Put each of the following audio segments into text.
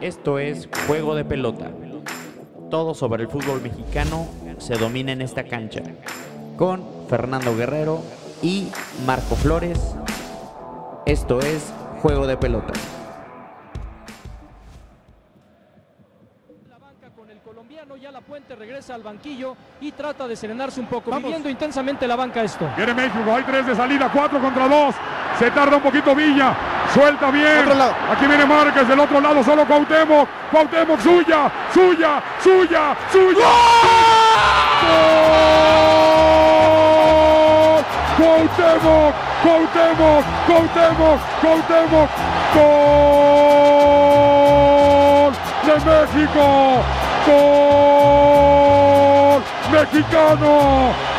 Esto es Juego de Pelota. Todo sobre el fútbol mexicano se domina en esta cancha. Con Fernando Guerrero y Marco Flores. Esto es Juego de Pelota. La banca con el colombiano, ya la puente regresa al banquillo y trata de serenarse un poco, Vamos. viviendo intensamente la banca esto. Viene México, hay tres de salida, cuatro contra dos. Se tarda un poquito Villa, suelta bien. Aquí viene Márquez, del otro lado solo Cuauhtémoc. Cuauhtémoc, suya, suya, suya, suya. ¡Gol! Cuauhtémoc, Cuauhtémoc, Cuauhtémoc, Cuauhtémoc. ¡Gol de México! ¡Gol mexicano!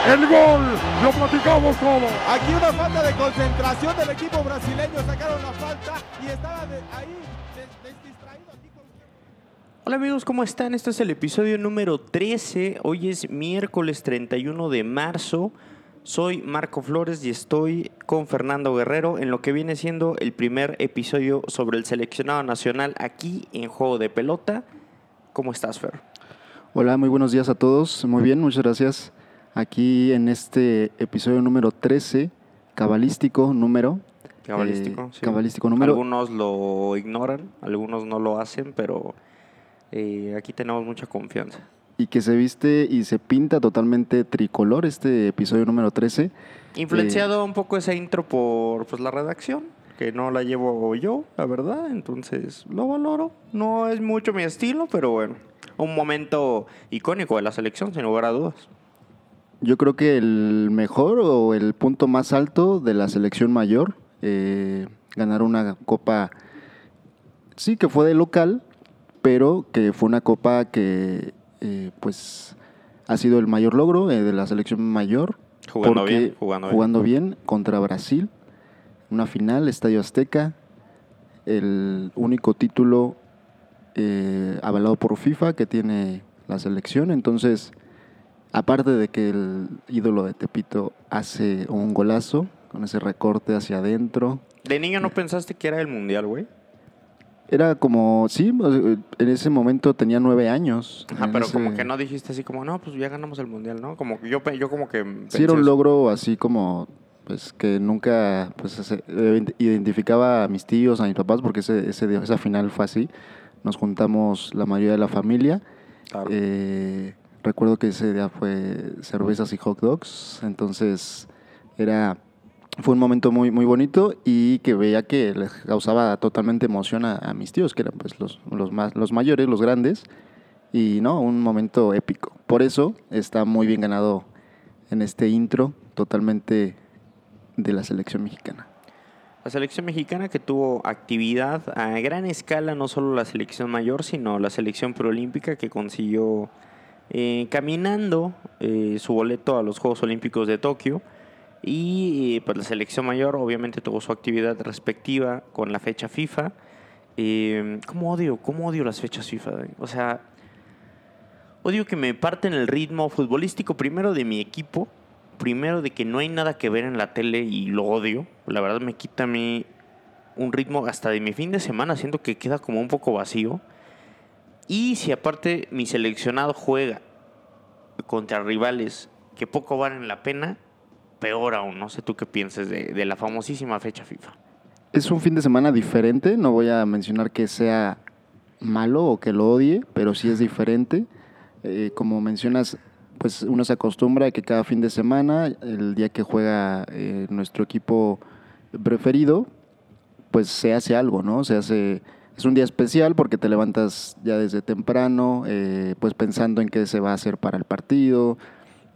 El gol, lo platicamos todo. Aquí una falta de concentración del equipo brasileño. Sacaron la falta y estaba de- ahí distraído. Aquí con- Hola amigos, ¿cómo están? Este es el episodio número 13. Hoy es miércoles 31 de marzo. Soy Marco Flores y estoy con Fernando Guerrero en lo que viene siendo el primer episodio sobre el seleccionado nacional aquí en Juego de Pelota. ¿Cómo estás, Fer? Hola, muy buenos días a todos. Muy bien, muchas gracias. Aquí en este episodio número 13, cabalístico número. Cabalístico, eh, sí. Cabalístico número. Algunos lo ignoran, algunos no lo hacen, pero eh, aquí tenemos mucha confianza. Y que se viste y se pinta totalmente tricolor este episodio número 13. Influenciado un poco esa intro por pues, la redacción, que no la llevo yo, la verdad, entonces lo valoro. No es mucho mi estilo, pero bueno, un momento icónico de la selección, sin lugar a dudas. Yo creo que el mejor o el punto más alto de la selección mayor, eh, ganar una copa, sí que fue de local, pero que fue una copa que eh, pues ha sido el mayor logro eh, de la selección mayor. Jugando porque- bien, jugando bien. jugando bien contra Brasil, una final, Estadio Azteca, el único título eh, avalado por FIFA que tiene la selección, entonces aparte de que el ídolo de Tepito hace un golazo con ese recorte hacia adentro, ¿De niño no pensaste que era el mundial, güey? era como, sí, en ese momento tenía nueve años. Ajá, pero ese- como que no dijiste así como, no, pues ya ganamos el mundial, ¿no? Como yo, yo como que Sí, pensé era un logro así como, pues que nunca pues, eh, identificaba a mis tíos, a mis papás, porque ese, ese esa final fue así. Nos juntamos la mayoría de la familia. Claro. Eh, recuerdo que ese día fue cervezas y hot dogs, entonces era fue un momento muy muy bonito y que veía que les causaba totalmente emoción a, mis tíos, que eran pues los, los más los mayores, los grandes y no, un momento épico. Por eso está muy bien ganado en este intro totalmente de la selección mexicana. La selección mexicana que tuvo actividad a gran escala, no solo la selección mayor, sino la selección preolímpica que consiguió eh, caminando eh, su boleto a los Juegos Olímpicos de Tokio. Y eh, pues la selección mayor obviamente tuvo su actividad respectiva con la fecha FIFA. Eh, ¿Cómo odio? ¿Cómo odio las fechas FIFA? O sea, odio que me parten el ritmo futbolístico primero de mi equipo, primero de que no hay nada que ver en la tele y lo odio. La verdad me quita a mí un ritmo hasta de mi fin de semana, siento que queda como un poco vacío. Y si aparte mi seleccionado juega contra rivales que poco valen la pena, peor aún. No sé tú qué pienses de, de la famosísima fecha FIFA. Es un fin de semana diferente, no voy a mencionar que sea malo o que lo odie, pero sí es diferente. Eh, como mencionas, pues uno se acostumbra a que cada fin de semana, el día que juega eh, nuestro equipo preferido, pues se hace algo, ¿no? Se hace, es un día especial porque te levantas ya desde temprano, eh, pues pensando en qué se va a hacer para el partido,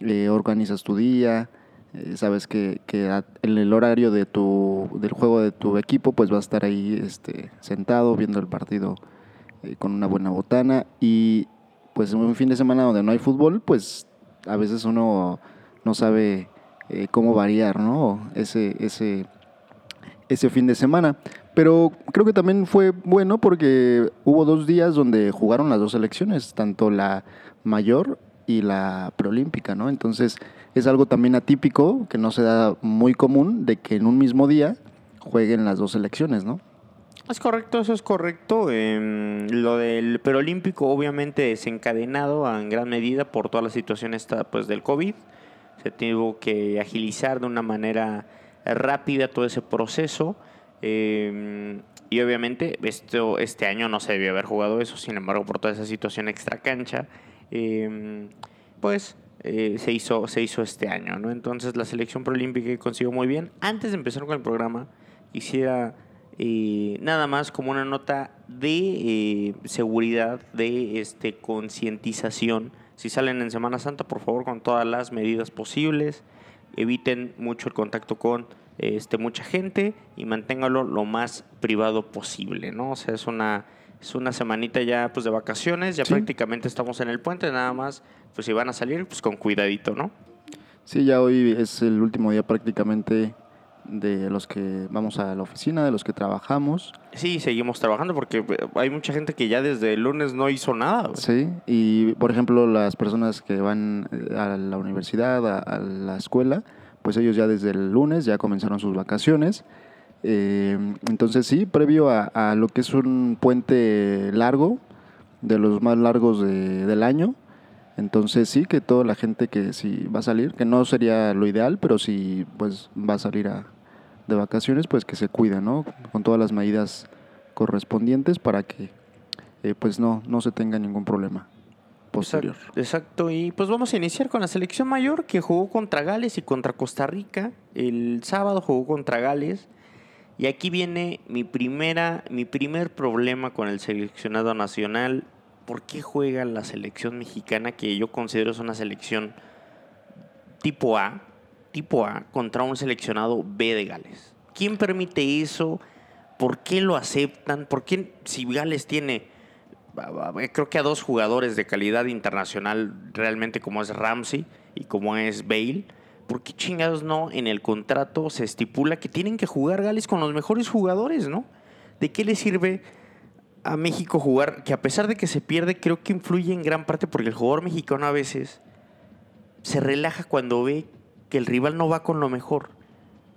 eh, organizas tu día, eh, sabes que, en el horario de tu, del juego de tu equipo, pues va a estar ahí este, sentado viendo el partido eh, con una buena botana y pues un fin de semana donde no hay fútbol, pues a veces uno no sabe cómo variar, ¿no? Ese, ese, ese fin de semana. Pero creo que también fue bueno porque hubo dos días donde jugaron las dos selecciones, tanto la mayor y la preolímpica, ¿no? Entonces es algo también atípico, que no se da muy común, de que en un mismo día jueguen las dos selecciones, ¿no? Es correcto, eso es correcto. Em, lo del perolímpico obviamente desencadenado en gran medida por toda la situación esta, pues, del COVID. Se tuvo que agilizar de una manera rápida todo ese proceso. Em, y obviamente esto, este año no se debió haber jugado eso, sin embargo por toda esa situación extra cancha, em, pues eh, se, hizo, se hizo este año. ¿no? Entonces la selección proolímpica consiguió muy bien. Antes de empezar con el programa, quisiera eh, nada más como una nota de eh, seguridad, de este, concientización. Si salen en Semana Santa, por favor, con todas las medidas posibles. Eviten mucho el contacto con este, mucha gente y manténgalo lo más privado posible, ¿no? O sea, es una, es una semanita ya pues de vacaciones, ya Sí. prácticamente estamos en el puente, nada más, pues si van a salir, pues con cuidadito, ¿no? Sí, ya hoy es el último día prácticamente de los que vamos a la oficina, de los que trabajamos. Sí, seguimos trabajando porque eh, hay mucha gente que ya desde el lunes no hizo nada. Sí, y por ejemplo las personas que van eh, a la universidad, a, a la escuela, pues ellos ya desde el lunes ya comenzaron sus vacaciones. Eh, entonces sí, previo a, a lo que es un puente largo, de los más largos de- del año, entonces sí, que toda la gente que sí va a salir, que no sería lo ideal, pero si pues va a salir a- de vacaciones, pues que se cuide, ¿no? Con todas las medidas correspondientes para que eh, pues no, no se tenga ningún problema posterior. Exacto, exacto, y pues vamos a iniciar con la selección mayor que jugó contra Gales y contra Costa Rica. El sábado jugó contra Gales. Y aquí viene mi primera, mi primer problema con el seleccionado nacional. ¿Por qué juega la selección mexicana que yo considero es una selección tipo A, tipo A contra un seleccionado B de Gales? ¿Quién permite eso? ¿Por qué lo aceptan? ¿Por qué si Gales tiene creo que a dos jugadores de calidad internacional realmente como es Ramsey y como es Bale. ¿Por qué chingados no en el contrato se estipula que tienen que jugar Gales con los mejores jugadores, no? ¿De qué le sirve a México jugar? Que a pesar de que se pierde, creo que influye en gran parte porque el jugador mexicano a veces se relaja cuando ve que el rival no va con lo mejor,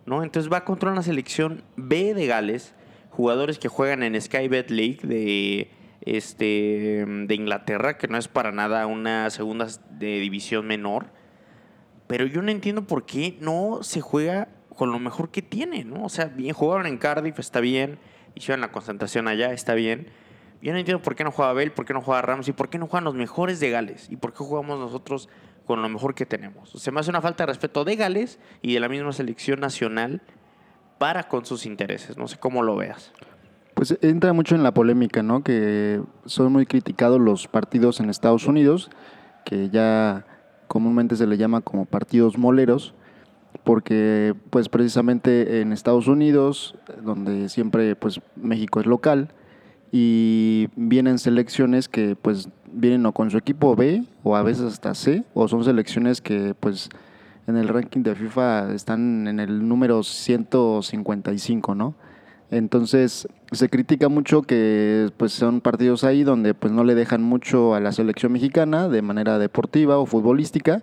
¿no? Entonces va contra una selección B de Gales, jugadores que juegan en Sky Bet League de este de Inglaterra, que no es para nada una segunda división menor. Pero yo no entiendo por qué no se juega con lo mejor que tiene, ¿no? O sea, bien en Cardiff, está bien, hicieron la concentración allá, está bien. Yo no entiendo por qué no juega Bell, por qué no juega Ramsey, por qué no juegan los mejores de Gales y por qué jugamos nosotros con lo mejor que tenemos. Se me hace una falta de respeto de Gales y de la misma selección nacional para con sus intereses. No sé cómo lo veas. Pues entra mucho en la polémica, ¿no? Que son muy criticados los partidos en Estados Unidos, que ya comúnmente se le llama como partidos moleros, porque pues precisamente en Estados Unidos, donde siempre pues México es local, y vienen selecciones que pues vienen o con su equipo B o a veces hasta C, o son selecciones que pues en el ranking de FIFA están en el número 155, ¿no? Entonces se critica mucho que pues son partidos ahí donde pues no le dejan mucho a la selección mexicana de manera deportiva o futbolística.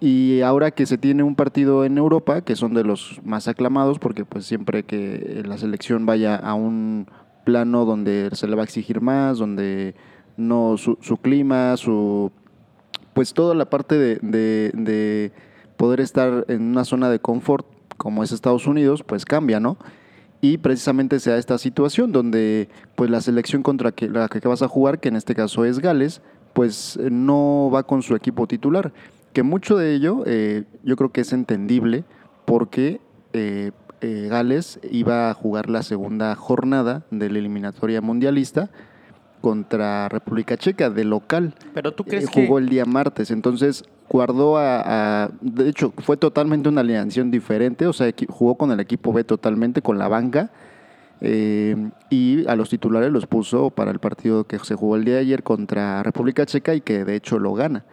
Y ahora que se tiene un partido en Europa, que son de los más aclamados, porque pues siempre que la selección vaya a un plano donde se le va a exigir más, donde no su, clima, su pues toda la parte de, de- de poder estar en una zona de confort como es Estados Unidos, pues cambia, ¿no? Y precisamente se da esta situación donde pues la selección contra que, la que vas a jugar, que en este caso es Gales, pues eh, no va con su equipo titular. Que mucho de ello eh, yo creo que es entendible porque eh, eh, Gales iba a jugar la segunda jornada de la eliminatoria mundialista contra República Checa de local. Pero tú Eh, crees jugó que el día martes, entonces guardó a, a- de hecho fue totalmente una alineación diferente, o sea, jugó con el equipo B totalmente, con la banca, eh, y a los titulares los puso para el partido que se jugó el día de ayer contra República Checa y que de hecho lo gana.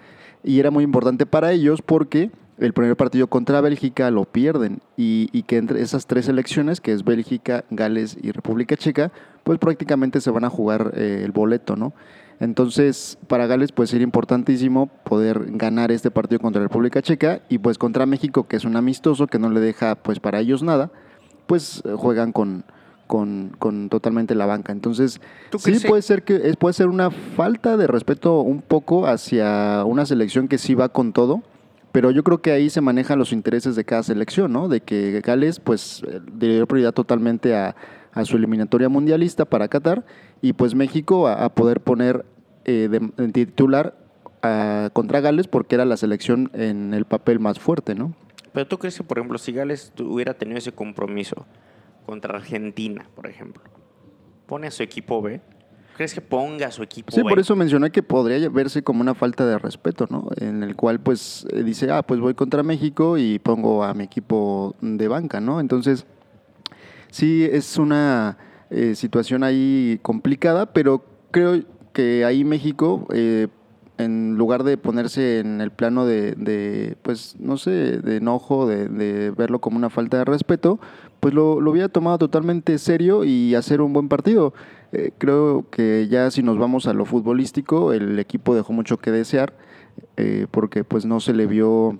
Y era muy importante para ellos porque el primer partido contra Bélgica lo pierden y, y que entre esas tres selecciones, que es Bélgica, Gales y República Checa, pues prácticamente se van a jugar eh, el boleto, ¿no? Entonces, para Gales pues sería importantísimo poder ganar este partido contra República Checa y pues contra México, que es un amistoso que no le deja pues para ellos nada, pues juegan con, con, con totalmente la banca. Entonces, ¿Tú sí puede ser que puede ser una falta de respeto un poco hacia una selección que sí va con todo, pero yo creo que ahí se manejan los intereses de cada selección, ¿no? De que Gales, pues, eh, le dio prioridad totalmente a, a su eliminatoria mundialista para Qatar y pues México a, a poder poner eh, de, de titular a- contra Gales porque era la selección en el papel más fuerte, ¿no? Pero tú crees que, por ejemplo, si Gales hubiera tenido ese compromiso contra Argentina, por ejemplo, pone a su equipo B, ¿crees que ponga a su equipo Sí, B? por eso mencioné que podría verse como una falta de respeto, ¿no? En el cual, pues, eh, dice, ah, pues voy contra México y pongo a mi equipo de banca, ¿no? Entonces, sí, es una eh, situación ahí complicada, pero creo que ahí México, eh, en lugar de ponerse en el plano de, de, pues, no sé, de enojo, de, verlo como una falta de respeto, pues lo, lo hubiera tomado totalmente serio y hacer un buen partido. Eh, creo que ya si nos vamos a lo futbolístico, el equipo dejó mucho que desear, eh, porque pues no se le vio,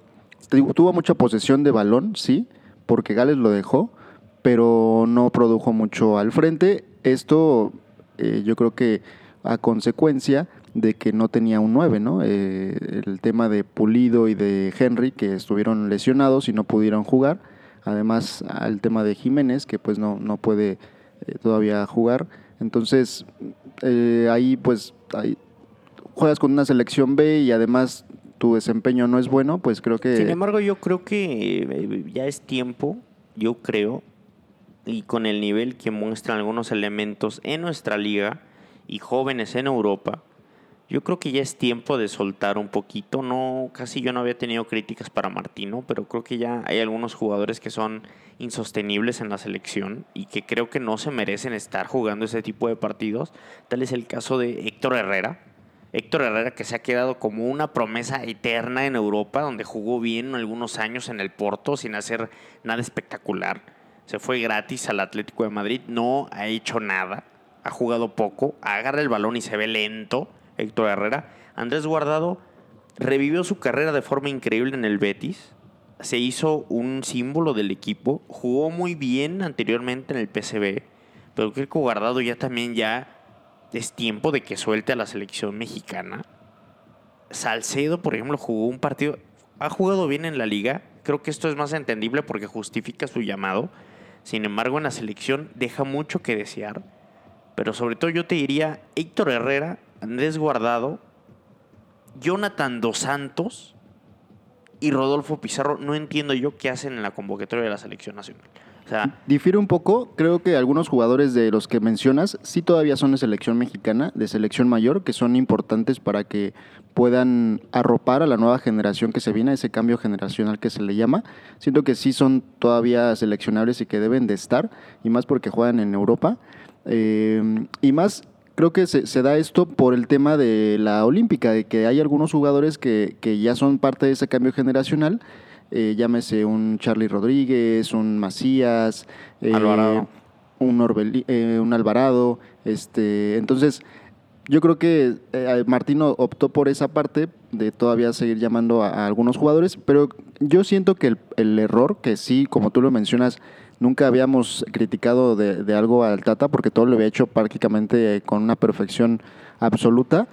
tuvo mucha posesión de balón, sí, porque Gales lo dejó, pero no produjo mucho al frente. Esto eh, yo creo que a consecuencia de que no tenía un 9, ¿no? Eh, el tema de Pulido y de Henry que estuvieron lesionados y no pudieron jugar. Además, al tema de Jiménez, que pues no, no puede eh, todavía jugar. Entonces, eh, ahí pues ahí juegas con una selección B y además tu desempeño no es bueno, pues creo que... Sin embargo, yo creo que ya es tiempo, yo creo, y con el nivel que muestran algunos elementos en nuestra liga y jóvenes en Europa, yo creo que ya es tiempo de soltar un poquito. No, casi yo no había tenido críticas para Martino, pero creo que ya hay algunos jugadores que son insostenibles en la selección y que creo que no se merecen estar jugando ese tipo de partidos. Tal es el caso de Héctor Herrera. Héctor Herrera que se ha quedado como una promesa eterna en Europa, donde jugó bien algunos años en el Porto sin hacer nada espectacular. Se fue gratis al Atlético de Madrid, no ha hecho nada, ha jugado poco, agarra el balón y se ve lento. Héctor Herrera. Andrés Guardado revivió su carrera de forma increíble en el Betis. Se hizo un símbolo del equipo. Jugó muy bien anteriormente en el PCB. Pero creo que Guardado ya también ya es tiempo de que suelte a la selección mexicana. Salcedo, por ejemplo, jugó un partido. Ha jugado bien en la liga. Creo que esto es más entendible porque justifica su llamado. Sin embargo, en la selección deja mucho que desear. Pero sobre todo yo te diría Héctor Herrera, Andrés Guardado, Jonathan Dos Santos y Rodolfo Pizarro. No entiendo yo qué hacen en la convocatoria de la selección nacional. Difiere un poco, creo que algunos jugadores de los que mencionas sí todavía son de selección mexicana, de selección mayor, que son importantes para que puedan arropar a la nueva generación que se viene, ese cambio generacional que se le llama. Siento que sí son todavía seleccionables y que deben de estar, y más porque juegan en Europa. Eh, y más, creo que se, se da esto por el tema de la olímpica, de que hay algunos jugadores que, que ya son parte de ese cambio generacional. Eh, llámese un Charlie Rodríguez, un Macías, eh, Alvarado. un, Orbeli- eh, un Alvarado. Este, entonces, yo creo que eh, Martino optó por esa parte de todavía seguir llamando a, a algunos jugadores, pero yo siento que el, el error, que sí, como tú lo mencionas, nunca habíamos criticado de, de algo al Tata, porque todo lo había hecho prácticamente con una perfección absoluta.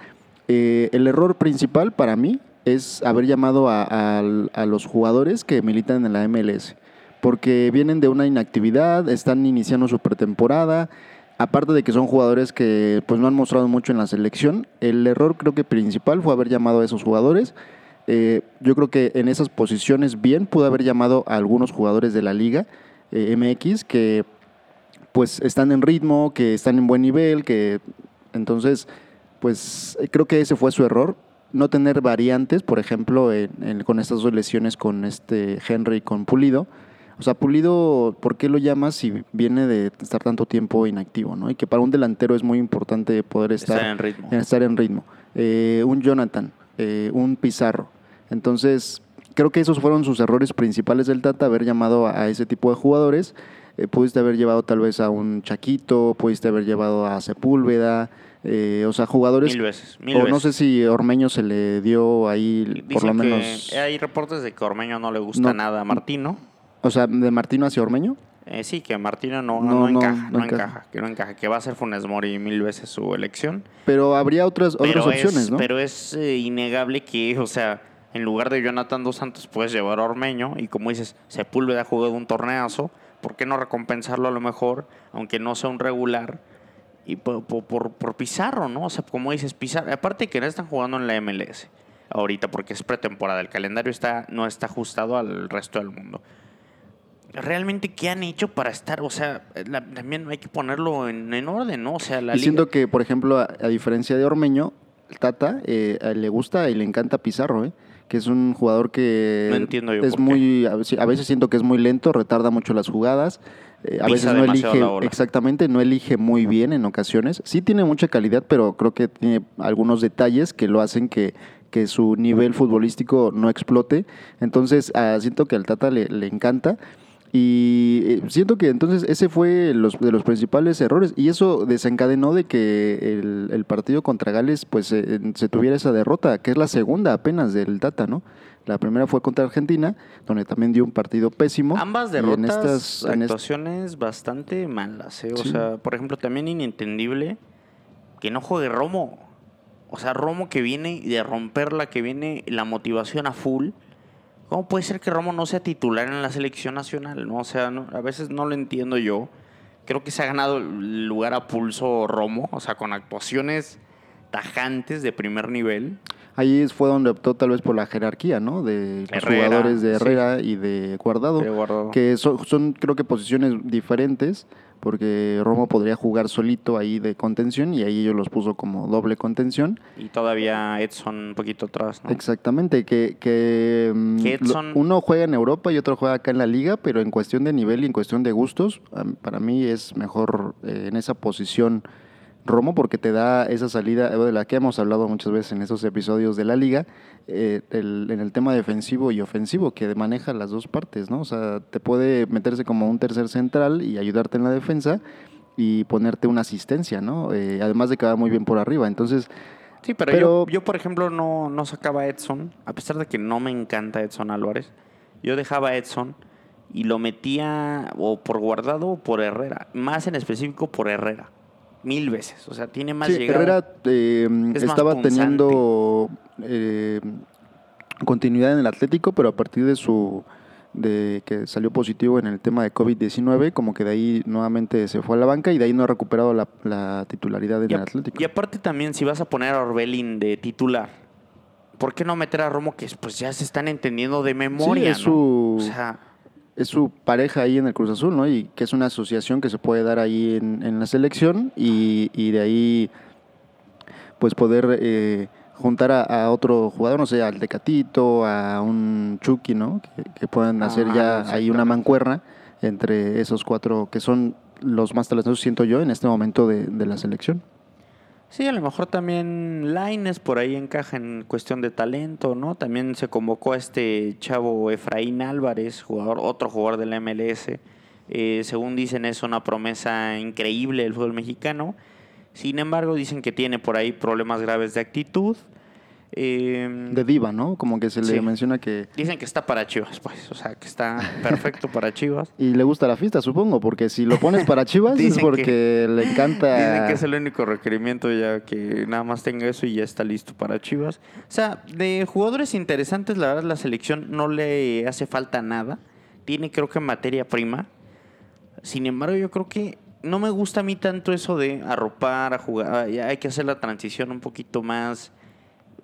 El error principal para mí es haber llamado a, los jugadores que militan en la MLS, porque vienen de una inactividad, están iniciando su pretemporada, aparte de que son jugadores que pues no han mostrado mucho en la selección, el error creo que principal fue haber llamado a esos jugadores. Eh, yo creo que en esas posiciones bien pudo haber llamado a algunos jugadores de la liga eh, MX que pues están en ritmo, que están en buen nivel, que entonces pues creo que ese fue su error, no tener variantes, por ejemplo, en- en- con estas dos lesiones con este Henry y con Pulido. O sea, Pulido, ¿por qué lo llamas si viene de estar tanto tiempo inactivo? ¿no? Y que para un delantero es muy importante poder estar, Estar en ritmo. estar en ritmo. Eh, un Jonathan, eh, un Pizarro. Entonces, creo que esos fueron sus errores principales del Tata, haber llamado a, a ese tipo de jugadores. Eh, pudiste haber llevado tal vez a un Chaquito, pudiste haber llevado a Sepúlveda, eh, o sea, jugadores... mil veces. Mil o veces. no sé si Ormeño se le dio ahí, por Dicen lo menos... que hay reportes de que Ormeño no le gusta No. nada a Martino. O sea, de Martino hacia Ormeño. Eh, sí, que Martino no, No, no, no, encaja, no, encaja. encaja. que no encaja, que va a ser Funes Mori mil veces su elección. Pero habría otras, otras pero opciones, es, ¿no? Pero es eh, innegable que, o sea, en lugar de Jonathan Dos Santos puedes llevar a Ormeño y como dices, Sepúlveda ha jugado un torneazo, ¿por qué no recompensarlo a lo mejor, aunque no sea un regular? Y por, por, por- Pizarro, ¿no? O sea, como dices, Pizarro, aparte que no están jugando en la MLS ahorita porque es pretemporada, el calendario está, no está ajustado al resto del mundo. Realmente, ¿qué han hecho para estar? O sea, la- también hay que ponerlo en, en orden, ¿no? O sea, la y liga- siento que, por ejemplo, a, a diferencia de Ormeño, Tata eh, le gusta y le encanta Pizarro, ¿eh? que es un jugador que No entiendo yo es muy, a veces siento que es muy lento, retarda mucho las jugadas, eh, a veces no elige, exactamente, no elige muy bien en ocasiones. Sí tiene mucha calidad, pero creo que tiene algunos detalles que lo hacen que, que su nivel futbolístico no explote. Entonces, ah, siento que al Tata le, le encanta. Y eh, siento que entonces ese fue los, de los principales errores y eso desencadenó de que el, el partido contra Gales pues eh, se tuviera esa derrota, que es la segunda apenas del Tata, ¿no? La primera fue contra Argentina, donde también dio un partido pésimo. Ambas en derrotas, estas- en est- actuaciones bastante malas. ¿eh? O Sí. sea, por ejemplo, también inentendible que no juegue Romo. O sea, Romo que viene de romperla, que viene la motivación a full. ¿Cómo puede ser que Romo no sea titular en la selección nacional? ¿no? O sea, no- a veces no lo entiendo yo. Creo que se ha ganado el lugar a pulso Romo, o sea, con actuaciones tajantes de primer nivel. Ahí fue donde optó tal vez por la jerarquía, ¿no? De los Herrera, jugadores de sí. Herrera y de Guardado. De Guardado. Que son, son, creo que posiciones diferentes, porque Romo podría jugar solito ahí de contención y ahí ellos los puso como doble contención. Y todavía Edson un poquito atrás, ¿no? Exactamente, que, que, mm, Que Edson- uno juega en Europa y otro juega acá en la liga, pero en cuestión de nivel y en cuestión de gustos, para mí es mejor eh, en esa posición Romo porque te da esa salida eh, de la que hemos hablado muchas veces en esos episodios de la liga, eh, el- en el tema defensivo y ofensivo, que maneja las dos partes, ¿no? O sea, te puede meterse como un tercer central y ayudarte en la defensa y ponerte una asistencia, ¿no? Eh, además de que va muy bien por arriba, entonces... Sí, pero, Pero- yo, yo, por ejemplo, no, no sacaba a Edson, a pesar de que no me encanta Edson Álvarez. Yo dejaba a Edson y lo metía o por guardado o por Herrera. Más en específico por Herrera. Mil veces. O sea, tiene más Sí, llegada. Herrera eh, Es estaba teniendo eh, continuidad en el Atlético, pero a partir de su de que salió positivo en el tema de COVID-19, como que de ahí nuevamente se fue a la banca y de ahí no ha recuperado la, la titularidad en y, el a- Atlético. y aparte también, si vas a poner a Orbelín de titular, ¿por qué no meter a Romo que pues ya se están entendiendo de memoria? es ¿no? su- O sea, es su pareja ahí en el Cruz Azul, ¿no? Y que es una asociación que se puede dar ahí en, en la selección y, y de ahí pues poder eh, juntar a, a otro jugador, no sé, al Tecatito, a un Chucky, ¿no? Que, que puedan hacer Ah, ya ahí una mancuerna entre esos cuatro que son los más talentosos, siento yo, en este momento de, de la selección. Sí, a lo mejor también Laines por ahí encaja en cuestión de talento, ¿no? También se convocó a este chavo Efraín Álvarez, jugador, otro jugador de la MLS. Eh, según dicen, es una promesa increíble del fútbol mexicano. Sin embargo, dicen que tiene por ahí problemas graves de actitud. Eh, De diva, ¿no? Como que se le Sí. menciona que... Dicen que está para Chivas, pues. O sea, que está perfecto para Chivas. Y le gusta la fiesta, supongo, porque si lo pones para Chivas es que- porque le encanta... Dicen que es el único requerimiento ya que nada más tenga eso y ya está listo para Chivas. O sea, de jugadores interesantes, la verdad la selección no le hace falta nada. Tiene creo que materia prima. Sin embargo, yo creo que no me gusta a mí tanto eso de arropar, a jugar. Hay que hacer la transición un poquito más.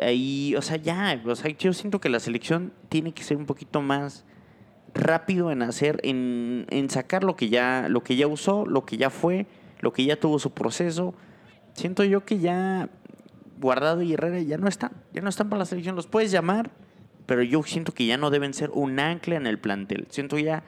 Ahí, o sea, ya, o sea, yo siento que la selección tiene que ser un poquito más rápido en hacer, en, en sacar lo que ya, lo que ya usó, lo que ya fue, lo que ya tuvo su proceso. Siento yo que ya Guardado y Herrera ya no están, ya no están para la selección. Los puedes llamar, pero yo siento que ya no deben ser un ancla en el plantel. Siento ya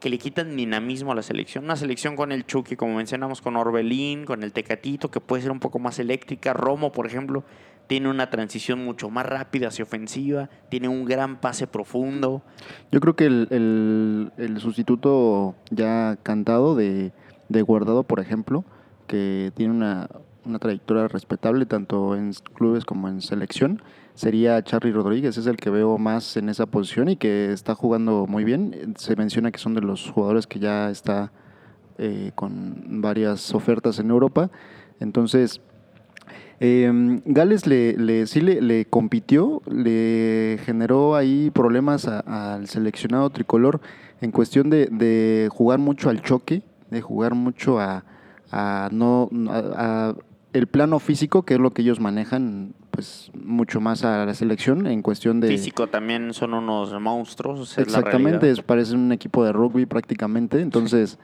que le quitan dinamismo a la selección. Una selección con el Chucky, como mencionamos, con Orbelín, con el Tecatito, que puede ser un poco más eléctrica. Romo, por ejemplo, tiene una transición mucho más rápida hacia ofensiva, tiene un gran pase profundo. Yo creo que el, el- sustituto ya cantado de, de Guardado, por ejemplo, que tiene una, una trayectoria respetable tanto en clubes como en selección, sería Charlie Rodríguez, es el que veo más en esa posición y que está jugando muy bien. Se menciona que son de los jugadores que ya está eh, con varias ofertas en Europa. Entonces, eh, Gales le, le- sí le, le compitió, le generó ahí problemas a- al seleccionado tricolor en cuestión de, de jugar mucho al choque, de jugar mucho a, a no a- a el plano físico, que es lo que ellos manejan, pues mucho más a la selección en cuestión de Físico también son unos monstruos. Exactamente, es- parece un equipo de rugby prácticamente. Entonces,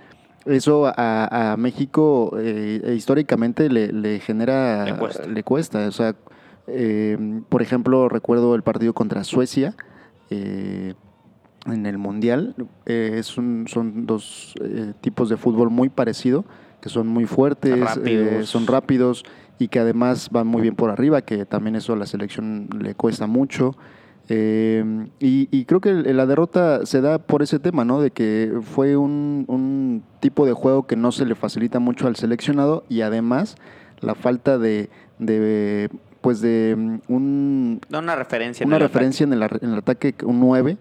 eso a, a México eh, eh, históricamente le, le genera. Le cuesta. le cuesta. O sea, eh, por ejemplo, recuerdo el partido contra Suecia. eh, en el Mundial Eh, es un- son dos eh, tipos de fútbol muy parecido, que son muy fuertes, eh, Rápidos. son rápidos y que además van muy bien por arriba, que también eso a la selección le cuesta mucho. Eh, y, y creo que la derrota se da por ese tema, ¿no? De que fue un, un tipo de juego que no se le facilita mucho al seleccionado y además la falta de, de pues de mm, un, una referencia. en una el referencia en el, ar- en el ataque, un 9.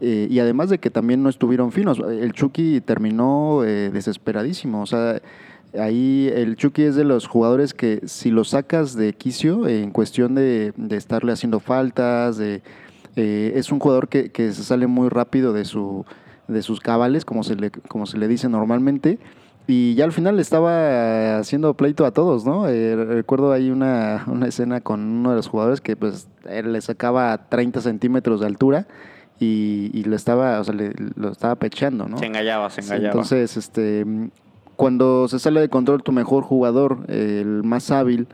eh, y además de que también no estuvieron finos. El Chucky terminó eh, desesperadísimo. O sea, ahí el Chucky es de los jugadores que si lo sacas de quicio en cuestión de, de estarle haciendo faltas, de, eh, es un jugador que, que se sale muy rápido de, su, de sus cabales, como se, le, como se le dice normalmente. Y ya al final le estaba haciendo pleito a todos, ¿no? Eh, recuerdo ahí una, una escena con uno de los jugadores que pues él le sacaba 30 centímetros de altura y, y le estaba, o sea, le- lo estaba pecheando, ¿no? Se engallaba, se engallaba. Entonces, este, cuando se sale de control tu mejor jugador, el más hábil,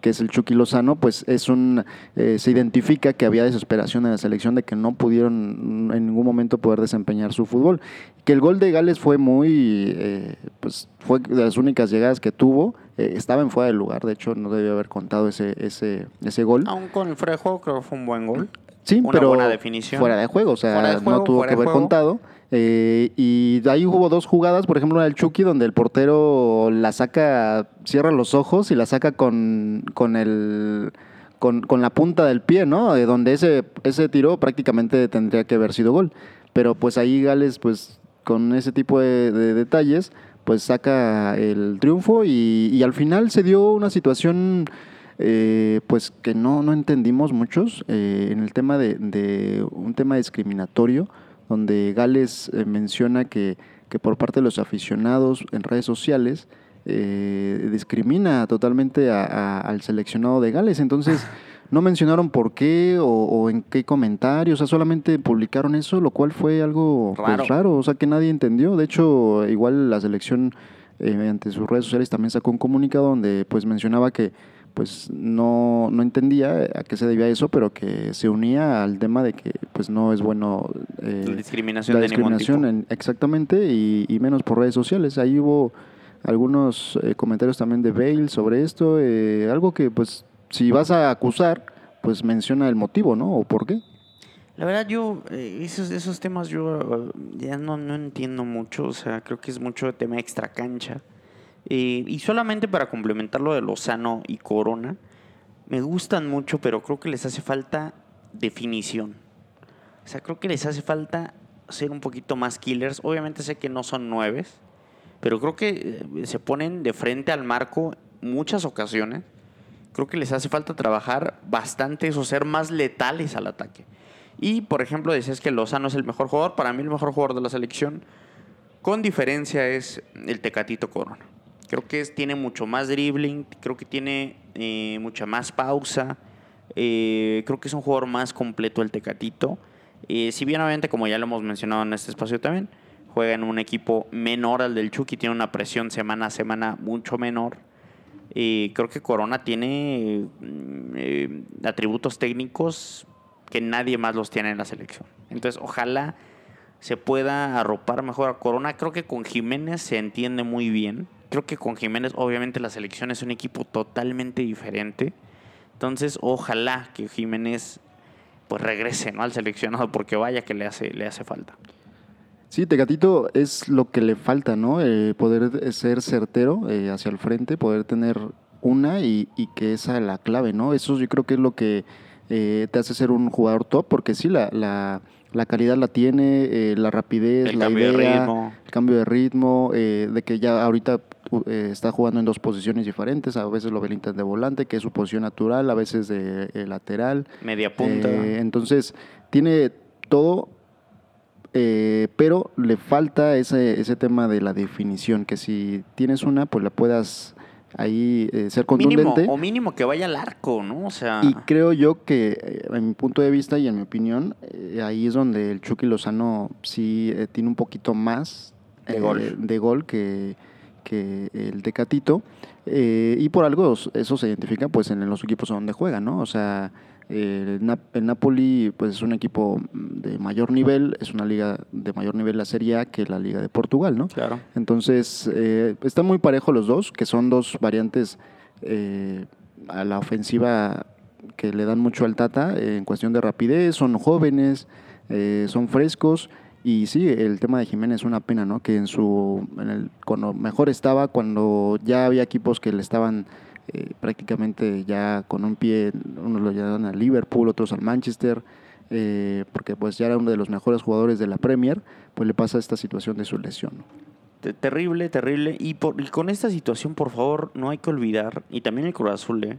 que es el Chucky Lozano, pues es un, eh, se identifica que había desesperación en la selección de que no pudieron en ningún momento poder desempeñar su fútbol. Que el gol de Gales fue muy, eh, pues fue de las únicas llegadas que tuvo, eh, estaba en fuera de lugar, de hecho no debió haber contado ese, ese, ese gol. Aún con el fuera de juego creo que fue un buen gol. Sí, Una pero buena definición. fuera de juego, o sea, juego, no tuvo que haber contado. Eh, y de ahí hubo dos jugadas, por ejemplo, la del Chucky, donde el portero la saca, cierra los ojos y la saca con, con el con, con la punta del pie, ¿no? Eh, donde ese, ese tiro prácticamente tendría que haber sido gol. Pero pues ahí Gales, pues con ese tipo de, de detalles, pues saca el triunfo y, al final se dio una situación eh, pues que no, no entendimos muchos eh, en el tema de, un tema discriminatorio, donde Gales eh, menciona que, que por parte de los aficionados en redes sociales eh, discrimina totalmente a- al seleccionado de Gales. Entonces, no mencionaron por qué o, o en qué comentarios, o sea, solamente publicaron eso, lo cual fue algo pues, Raro. o sea, que nadie entendió. De hecho, igual la selección eh, mediante sus redes sociales también sacó un comunicado donde pues mencionaba que pues no, no entendía a qué se debía eso, pero que se unía al tema de que pues no es bueno eh, La discriminación la de ningún discriminación tipo. en- exactamente y, y menos por redes sociales. Ahí hubo algunos eh, comentarios también de Bale sobre esto, eh, algo que pues si vas a acusar, pues menciona el motivo, ¿no? O por qué. La verdad, yo, eh, esos, esos temas yo eh, ya no, no entiendo mucho. O sea, creo que es mucho tema extra cancha. Eh, y solamente para complementar lo de Lozano y Corona, me gustan mucho, pero creo que les hace falta definición. O sea, creo que les hace falta ser un poquito más killers. Obviamente sé que no son nueves, pero creo que eh, se ponen de frente al marco muchas ocasiones. Creo que les hace falta trabajar bastante eso, ser más letales al ataque. Y, por ejemplo, decías que Lozano es el mejor jugador. Para mí el mejor jugador de la selección, con diferencia, es el Tecatito Corona. Creo que tiene mucho más dribbling, creo que tiene eh, mucha más pausa. eh, creo que es un jugador más completo el Tecatito. Eh, si bien, obviamente, como ya lo hemos mencionado en este espacio también, juega en un equipo menor al del Chucky, tiene una presión semana a semana mucho menor. Eh, creo que Corona tiene mm, eh, atributos técnicos que nadie más los tiene en la selección. Entonces, ojalá se pueda arropar mejor a Corona. Creo que con Jiménez se entiende muy bien. Creo que con Jiménez, obviamente, la selección es un equipo totalmente diferente. Entonces, ojalá que Jiménez pues regrese ¿no? al seleccionado, porque vaya que le hace, le hace falta. Sí, Tecatito es lo que le falta, ¿no? Eh, poder ser certero eh, hacia el frente, poder tener una y, y que esa es la clave, ¿no? Eso yo creo que es lo que eh, te hace ser un jugador top, porque sí, la, la, la calidad la tiene, eh, la rapidez, El la cambio de idea, ritmo. el cambio de ritmo, eh, de que ya ahorita eh, está jugando en dos posiciones diferentes, a veces lo habilitas de volante, que es su posición natural, a veces de lateral. Media punta. Entonces, tiene todo, eh, pero le falta ese, ese tema de la definición, que si tienes una, pues la puedas ahí eh, ser mínimo, contundente. o mínimo que vaya al arco, ¿no? O sea, Y creo yo que, eh, en mi punto de vista y en mi opinión, eh, ahí es donde el Chucky Lozano sí eh, tiene un poquito más De gol. de gol que, que el Tecatito. Eh, y por algo eso se identifica pues en los equipos donde juega, ¿no? O sea, el, Nap- el Napoli pues es un equipo de mayor nivel, es una liga de mayor nivel la Serie A que la Liga de Portugal, ¿no? claro. Entonces, eh, están muy parejos los dos, que son dos variantes eh, a la ofensiva que le dan mucho al Tata en cuestión de rapidez, son jóvenes, eh, son frescos. Y sí, el tema de Jiménez es una pena, ¿no? Que en su. En el, cuando mejor estaba, cuando ya había equipos que le estaban eh, prácticamente ya con un pie, unos lo llevaban al Liverpool, otros al Manchester, eh, porque pues ya era uno de los mejores jugadores de la Premier, pues le pasa esta situación de su lesión. ¿no? Te- Terrible, terrible. Y, por, y con esta situación, por favor, no hay que olvidar, y también el Cruz Azul, ¿eh?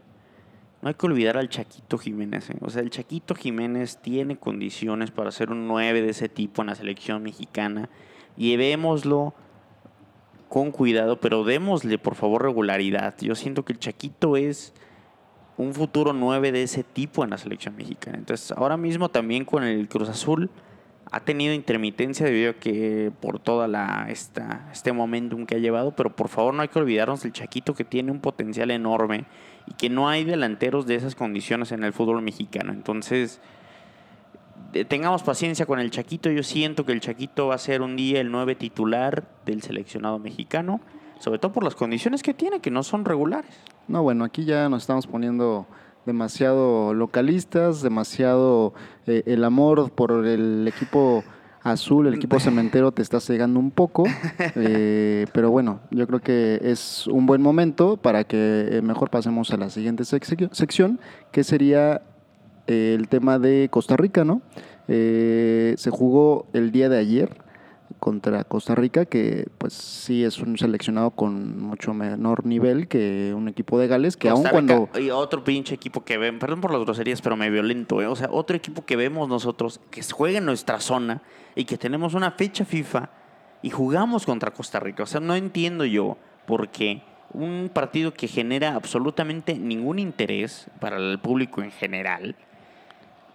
No hay que olvidar al Chaquito Jiménez. ¿eh? O sea, el Chaquito Jiménez tiene condiciones para ser un 9 de ese tipo en la selección mexicana. Llevémoslo con cuidado, pero démosle, por favor, regularidad. Yo siento que el Chaquito es un futuro 9 de ese tipo en la selección mexicana. Entonces, ahora mismo también con el Cruz Azul ha tenido intermitencia debido a que por toda la esta, este momentum que ha llevado, pero por favor no hay que olvidarnos del Chaquito que tiene un potencial enorme y que no hay delanteros de esas condiciones en el fútbol mexicano. Entonces, de- tengamos paciencia con el Chaquito. Yo siento que el Chaquito va a ser un día el 9 titular del seleccionado mexicano, sobre todo por las condiciones que tiene, que no son regulares. No, bueno, aquí ya nos estamos poniendo demasiado localistas, demasiado eh, el amor por el equipo azul, el equipo cementero te está cegando un poco, eh, pero bueno, yo creo que es un buen momento para que eh, mejor pasemos a la siguiente sec- sección, que sería eh, el tema de Costa Rica, ¿no? Eh, se jugó el día de ayer contra Costa Rica, que pues sí es un seleccionado con mucho menor nivel que un equipo de Gales, que aun Costa Rica, cuando... Y otro pinche equipo que ven, perdón por las groserías, pero me violento, ¿eh? O sea, otro equipo que vemos nosotros, que juega en nuestra zona y que tenemos una fecha FIFA y jugamos contra Costa Rica. O sea, no entiendo yo por qué un partido que genera absolutamente ningún interés para el público en general.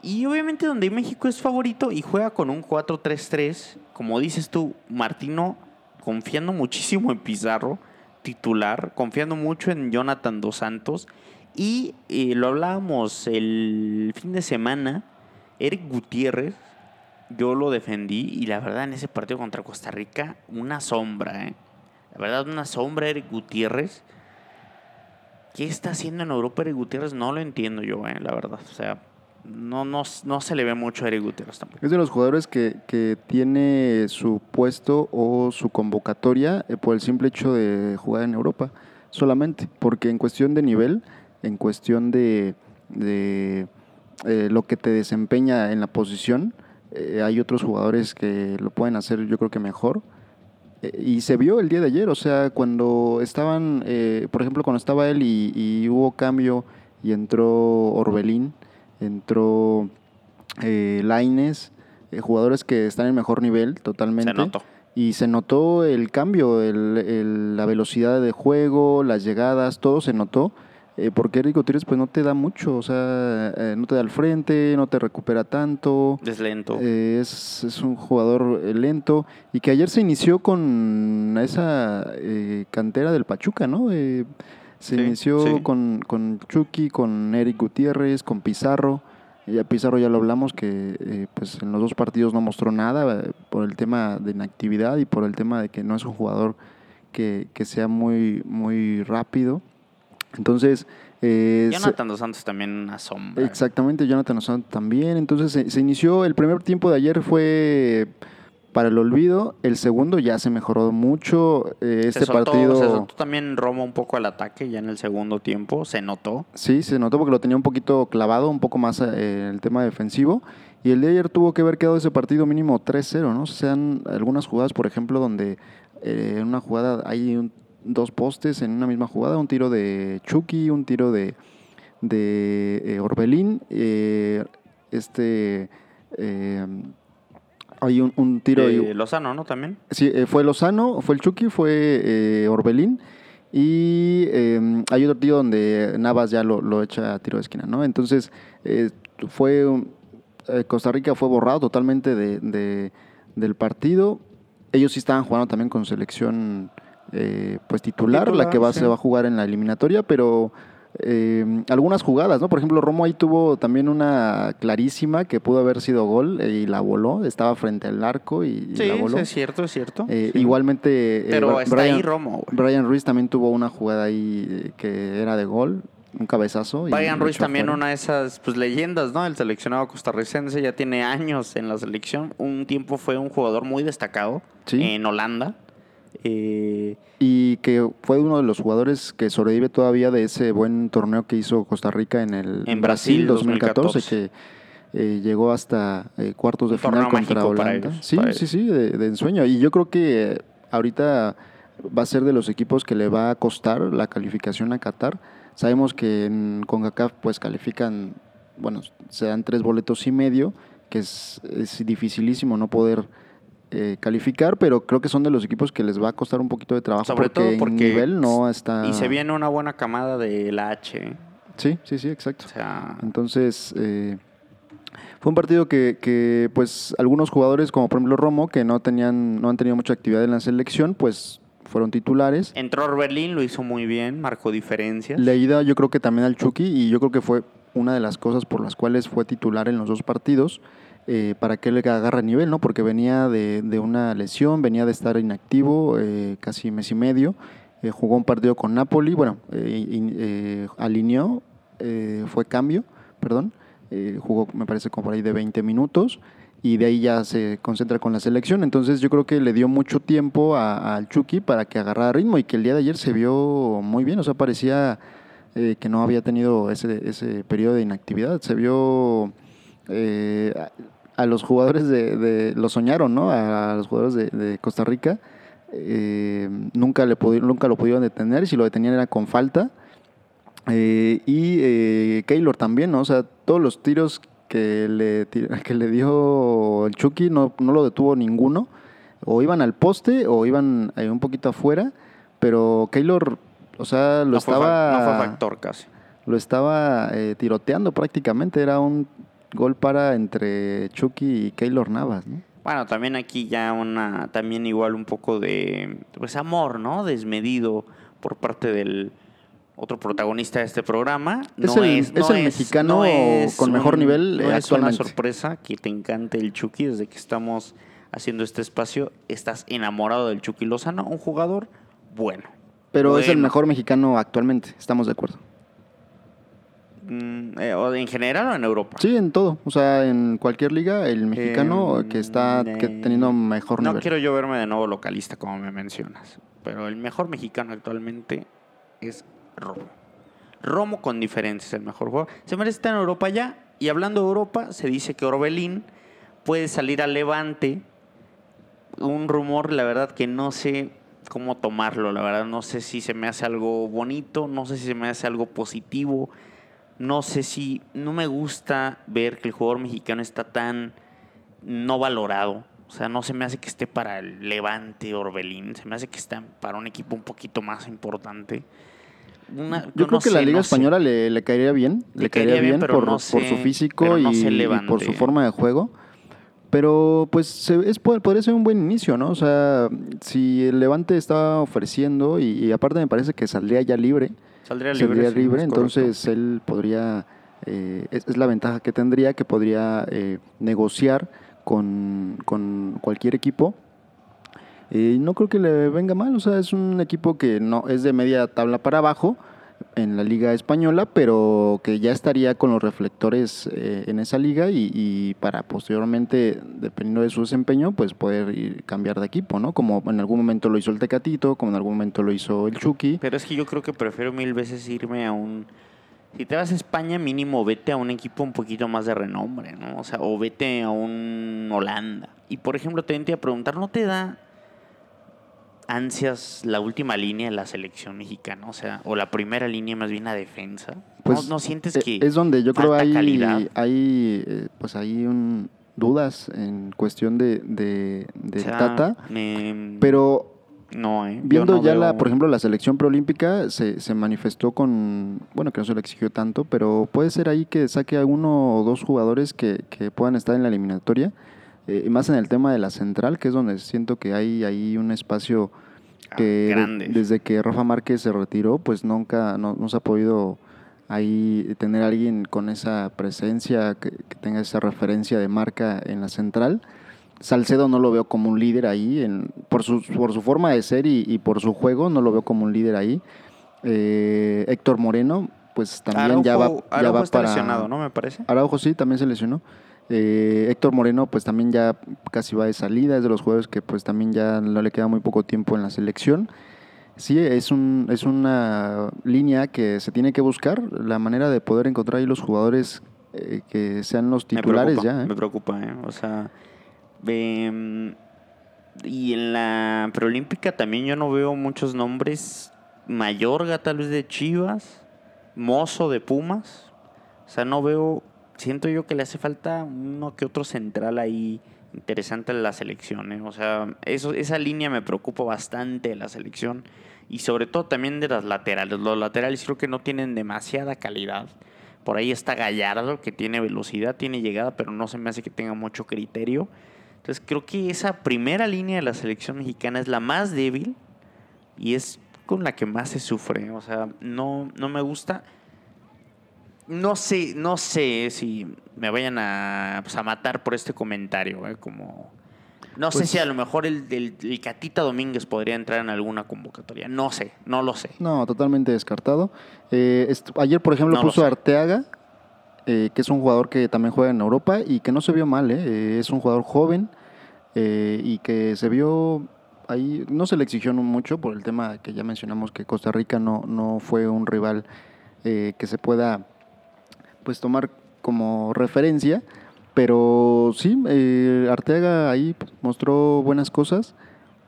Y obviamente donde México es favorito y juega con un 4-3-3, como dices tú, Martino confiando muchísimo en Pizarro, titular, confiando mucho en Jonathan Dos Santos. Y eh, lo hablábamos el fin de semana, Eric Gutiérrez, yo lo defendí y la verdad en ese partido contra Costa Rica, una sombra, ¿eh? La verdad, una sombra Eric Gutiérrez. ¿Qué está haciendo en Europa Eric Gutiérrez? No lo entiendo yo, ¿eh? la verdad. O sea, no, no, no se le ve mucho a Eric Gutiérrez tampoco. Es de los jugadores que, que tiene su puesto o su convocatoria eh, por el simple hecho de jugar en Europa, solamente, porque en cuestión de nivel, en cuestión de, de, eh, lo que te desempeña en la posición, eh, hay otros jugadores que lo pueden hacer yo creo que mejor. Y se vio el día de ayer, o sea, cuando estaban, por ejemplo, cuando estaba él y hubo cambio y entró Orbelín, entró eh, Laines, eh, jugadores que están en mejor nivel totalmente. Se notó. Y se notó el cambio, el- el- la velocidad de juego, las llegadas, todo se notó. eh, porque Eric Gutiérrez pues no te da mucho, o sea, eh, no te da al frente, no te recupera tanto. Es lento. Eh, es, es un jugador lento y que ayer se inició con esa cantera del Pachuca, ¿no? Se Sí, inició sí. con, con Chucky, con Eric Gutiérrez, con Pizarro. Y a Pizarro ya lo hablamos que eh, pues en los dos partidos no mostró nada eh, por el tema de inactividad y por el tema de que no es un jugador que, que sea muy, muy rápido. Entonces, eh, se- Jonathan Dos Santos también una sombra. Exactamente, Jonathan Dos Santos también. Entonces se, se inició, el primer tiempo de ayer fue para el olvido. El segundo ya se mejoró mucho. Eh, este se soltó, partido. se soltó también Romo un poco al ataque ya en el segundo tiempo, se notó. Sí, se notó porque lo tenía un poquito clavado, un poco más eh, el tema defensivo. Y el de ayer tuvo que haber quedado ese partido mínimo 3-0, ¿no? O sean algunas jugadas, por ejemplo, donde eh, en una jugada hay un- dos postes en una misma jugada, un tiro de Chucky, un tiro de, de eh, Orbelín, este... hay un, un tiro... Lozano, ¿no? También. Sí, eh, fue Lozano, fue el Chucky, fue eh, Orbelín. Y eh, hay otro tiro donde Navas ya lo, lo echa a tiro de esquina, ¿no? Entonces, eh, fue. Costa Rica fue borrado totalmente de, de- del partido. Ellos sí estaban jugando también con selección eh, pues titular, la que va, sí. se va a jugar en la eliminatoria, pero eh, algunas jugadas, ¿no? Por ejemplo, Romo ahí tuvo también una clarísima que pudo haber sido gol eh, y la voló, estaba frente al arco y, y Sí, la voló. sí, es cierto, es cierto. Eh, Sí. Igualmente, eh, Pero está Brian, ahí Romo. Brian Ruiz también tuvo una jugada ahí que era de gol, un cabezazo. Brian Ruiz también una de esas pues, leyendas, ¿no? El seleccionado costarricense ya tiene años en la selección. Un tiempo fue un jugador muy destacado Sí. en Holanda. Eh, Y que fue uno de los jugadores que sobrevive todavía de ese buen torneo que hizo Costa Rica en el En Brasil, 2014, 2014. que eh, llegó hasta eh, cuartos de Un final contra Holanda. ellos, sí, sí, sí, de, de ensueño. Y yo creo que eh, ahorita va a ser de los equipos que le va a costar la calificación a Qatar. Sabemos que en CONCACAF pues califican, bueno, se dan tres boletos y medio, que es, es dificilísimo no poder eh, calificar, pero creo que son de los equipos que les va a costar un poquito de trabajo sobre porque, todo en porque nivel no está... Y se viene una buena camada de la H. Sí, sí, sí, exacto. O sea, Entonces, eh, fue un partido que, que, pues, algunos jugadores, como por ejemplo Romo, que no tenían, no han tenido mucha actividad en la selección, pues fueron titulares. entró Orbelín, lo hizo muy bien, marcó diferencias. Leída yo creo que también al Chucky, y yo creo que fue una de las cosas por las cuales fue titular en los dos partidos, eh, para que él agarre nivel, ¿no? Porque venía de, de una lesión, venía de estar inactivo eh, casi mes y medio, eh, jugó un partido con Napoli, bueno, in- alineó, fue cambio, perdón, jugó me parece como por ahí de 20 minutos y de ahí ya se concentra con la selección. Entonces yo creo que le dio mucho tiempo al Chucky para que agarrara ritmo y que el día de ayer se vio muy bien, o sea, parecía que no había tenido ese, ese periodo de inactividad. Se vio a, los jugadores de, de- lo soñaron, ¿no? A, los jugadores de, de Costa Rica. eh, nunca, le nunca lo pudieron detener y si lo detenían era con falta. Eh, y eh, Keylor también, ¿no? O sea, todos los tiros que le, que le dio el Chucky no, no lo detuvo ninguno. O iban al poste o iban un poquito afuera. Pero Keylor, o sea, lo no, estaba no fue factor casi. lo estaba eh, tiroteando prácticamente. Era un gol para entre Chucky y Keylor Navas, ¿no? Bueno, también aquí ya una, también igual un poco de, pues amor, ¿no? Desmedido por parte del otro protagonista de este programa. Es No el- es, es no el mexicano con mejor nivel, No es una sorpresa que te encante el Chucky desde que estamos haciendo este espacio. Estás enamorado del Chucky Lozano, un jugador bueno. Pero es el mejor mexicano actualmente, estamos de acuerdo. Mm, eh, ¿o ¿En general o en Europa? Sí, en todo. O sea, en cualquier liga, el mexicano Em, que está que teniendo mejor No nivel. quiero yo verme de nuevo localista como me mencionas, pero el mejor mexicano actualmente es Romo. Romo con diferencia es el mejor jugador. Se merece estar en Europa ya. Y hablando de Europa, se dice que Orbelín puede salir al Levante. Un rumor, la verdad, que no sé cómo tomarlo. La verdad, no sé si se me hace algo bonito, no sé si se me hace algo positivo. No sé si. No me gusta ver que el jugador mexicano está tan no valorado. O sea, no se me hace que esté para el Levante Orbelín. Se me hace que está para un equipo un poquito más importante. Una- Yo creo no que la Liga no. Española le, le caería bien, Le le, caería caería bien, por, no por sé- su físico y, por su forma de juego. Pero pues se- es, po- podría ser un buen inicio, ¿no? O sea, si el Levante está ofreciendo y, y aparte me parece que saldría ya libre, Saldría libre. saldría libre, entonces él podría, eh, es, es la ventaja que tendría, que podría eh, negociar con, con cualquier equipo. Eh, no creo que le venga mal, o sea, es un equipo que no es de media tabla para abajo, en la liga española, pero que ya estaría con los reflectores eh, en esa liga y, y para posteriormente, dependiendo de su desempeño, pues poder ir, cambiar de equipo, ¿no? Como en algún momento lo hizo el Tecatito, como en algún momento lo hizo el Chucky. Pero es que yo creo que prefiero mil veces irme a un... Si te vas a España, mínimo vete a un equipo un poquito más de renombre, ¿no? O sea, o vete a un Holanda. Y por ejemplo, te voy a preguntar, ¿no te da ansias la última línea de la selección mexicana? O sea, o la primera línea más bien la defensa. ¿No- Pues, ¿No, sientes Eh, que es donde yo creo hay, calidad? hay eh, pues hay un, dudas en cuestión de, de, O sea, Tata, me- pero no, eh, Viendo no ya, veo- la, por ejemplo, la selección preolímpica se, se manifestó con, bueno, que no se le exigió tanto, pero puede ser ahí que saque a uno o dos jugadores que, que puedan estar en la eliminatoria, eh, y más en el tema de la central, que es donde siento que hay ahí un espacio que de- grande. desde que Rafa Márquez se retiró, pues nunca, no, no se ha podido ahí tener a alguien con esa presencia, que, que tenga esa referencia de marca en la central. Salcedo no lo veo como un líder ahí, en, por, su, por su forma de ser y, y por su juego, no lo veo como un líder ahí. Eh, Héctor Moreno, pues también ya va, ya Araujo va está para... lesionado, ¿no? Me parece. Araujo sí, también se lesionó. Eh, Héctor Moreno, pues también ya casi va de salida, es de los jugadores que pues también ya no le queda muy poco tiempo en la selección. Sí, es, un, es una línea que se tiene que buscar, la manera de poder encontrar ahí los jugadores eh, que sean los Me titulares preocupa, ya. ¿eh? Me preocupa, ¿eh? O sea, em, y en la preolímpica también yo no veo muchos nombres. Mayorga tal vez de Chivas, Mozo de Pumas. O sea, no veo, siento yo que le hace falta uno que otro central ahí interesante en la selección. ¿eh? O sea, eso, esa línea me preocupa bastante de la selección. Y sobre todo también de las laterales. Los laterales creo que no tienen demasiada calidad. Por ahí está Gallardo, que tiene velocidad, tiene llegada, pero no se me hace que tenga mucho criterio. Entonces creo que esa primera línea de la selección mexicana es la más débil y es con la que más se sufre. O sea, no, no me gusta. No sé, no sé si me vayan a, pues, a matar por este comentario. ¿eh? Como, no sé Pues- si a lo mejor el, el, el Catita Domínguez podría entrar en alguna convocatoria. No sé, no lo sé. No, totalmente descartado. Eh, ayer, por ejemplo, No puso. Arteaga, eh, que es un jugador que también juega en Europa y que no se vio mal. ¿eh? Eh, es un jugador joven eh, y que se vio ahí, no se le exigió mucho por el tema que ya mencionamos que Costa Rica no, no fue un rival eh, que se pueda pues tomar como referencia. Pero sí, eh, Arteaga ahí mostró buenas cosas.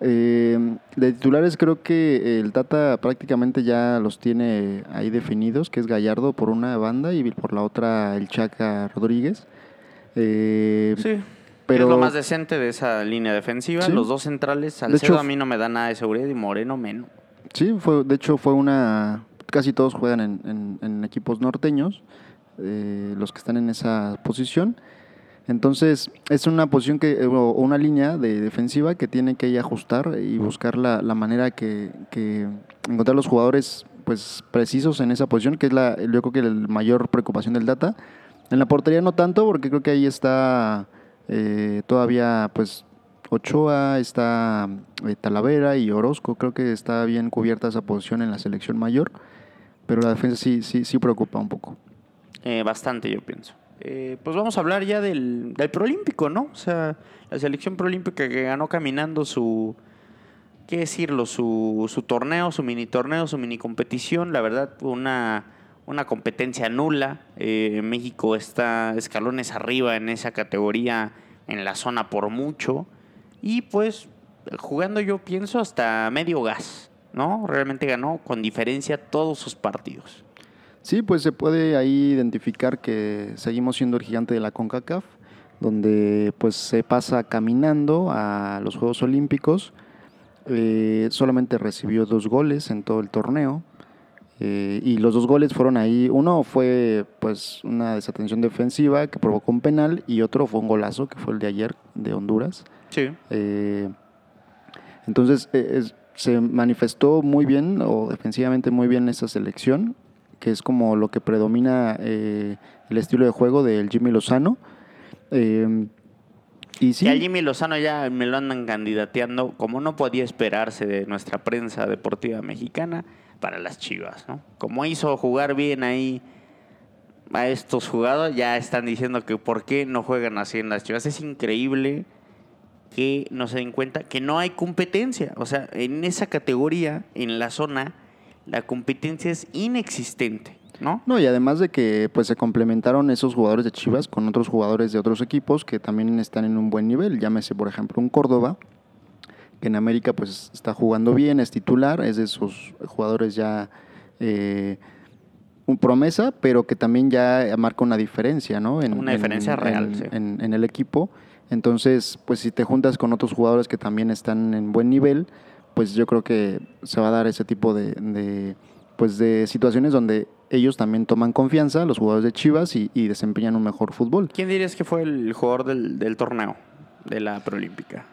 Eh, de titulares creo que el Tata prácticamente ya los tiene ahí definidos, que es Gallardo por una banda y por la otra el Chaca Rodríguez. Eh, Sí. pero es lo más decente de esa línea defensiva. Sí. Los dos centrales, Salcedo hecho, a mí no me da nada de seguridad y Moreno menos. sí, fue, de hecho fue una, casi todos juegan en, en- en equipos norteños, eh, los que están en esa posición. Entonces, es una posición que, o o una línea de defensiva que tiene que ajustar y buscar la, la manera que, que encontrar los jugadores pues precisos en esa posición, que es la, yo creo que la mayor preocupación del Data. En la portería no tanto, porque creo que ahí está eh, todavía pues Ochoa, está eh, Talavera y Orozco, creo que está bien cubierta esa posición en la selección mayor, pero la defensa sí, sí, sí preocupa un poco. Eh, bastante, yo pienso. Eh, pues vamos a hablar ya del, del proolímpico, ¿no? O sea, la selección proolímpica que ganó caminando su, ¿qué decirlo? Su, su torneo, su mini torneo, su mini competición. La verdad, una, una competencia nula. Eh, México está escalones arriba en esa categoría, en la zona por mucho. Y pues, jugando yo pienso hasta medio gas, ¿no? Realmente ganó con diferencia todos sus partidos. Sí, pues se puede ahí identificar que seguimos siendo el gigante de la CONCACAF, donde pues se pasa caminando a los Juegos Olímpicos. Eh, solamente recibió dos goles en todo el torneo. eh, y los dos goles fueron ahí. Uno fue pues una desatención defensiva que provocó un penal y otro fue un golazo que fue el de ayer de Honduras. Sí. Eh, entonces eh, es- se manifestó muy bien o defensivamente muy bien esa selección, que es como lo que predomina eh, el estilo de juego del Jimmy Lozano. Eh, Y sí, Que a Jimmy Lozano ya me lo andan candidateando, como no podía esperarse de nuestra prensa deportiva mexicana, para las Chivas, ¿no? Como hizo jugar bien ahí a estos jugadores, ya están diciendo que por qué no juegan así en las Chivas. Es increíble que no se den cuenta que no hay competencia. O sea, en esa categoría, en la zona, la competencia es inexistente, ¿no? No, y además de que pues se complementaron esos jugadores de Chivas con otros jugadores de otros equipos que también están en un buen nivel. Llámese, por ejemplo, un Córdoba, que en América pues está jugando bien, es titular, es de esos jugadores ya eh, un promesa, pero que también ya marca una diferencia, ¿no? Una diferencia real, en- sí. en- en el equipo. Entonces, pues si te juntas con otros jugadores que también están en buen nivel, pues yo creo que se va a dar ese tipo de, de, pues de situaciones donde ellos también toman confianza, los jugadores de Chivas, y, y desempeñan un mejor fútbol. ¿Quién dirías que fue el jugador del, del torneo, de la preolímpica?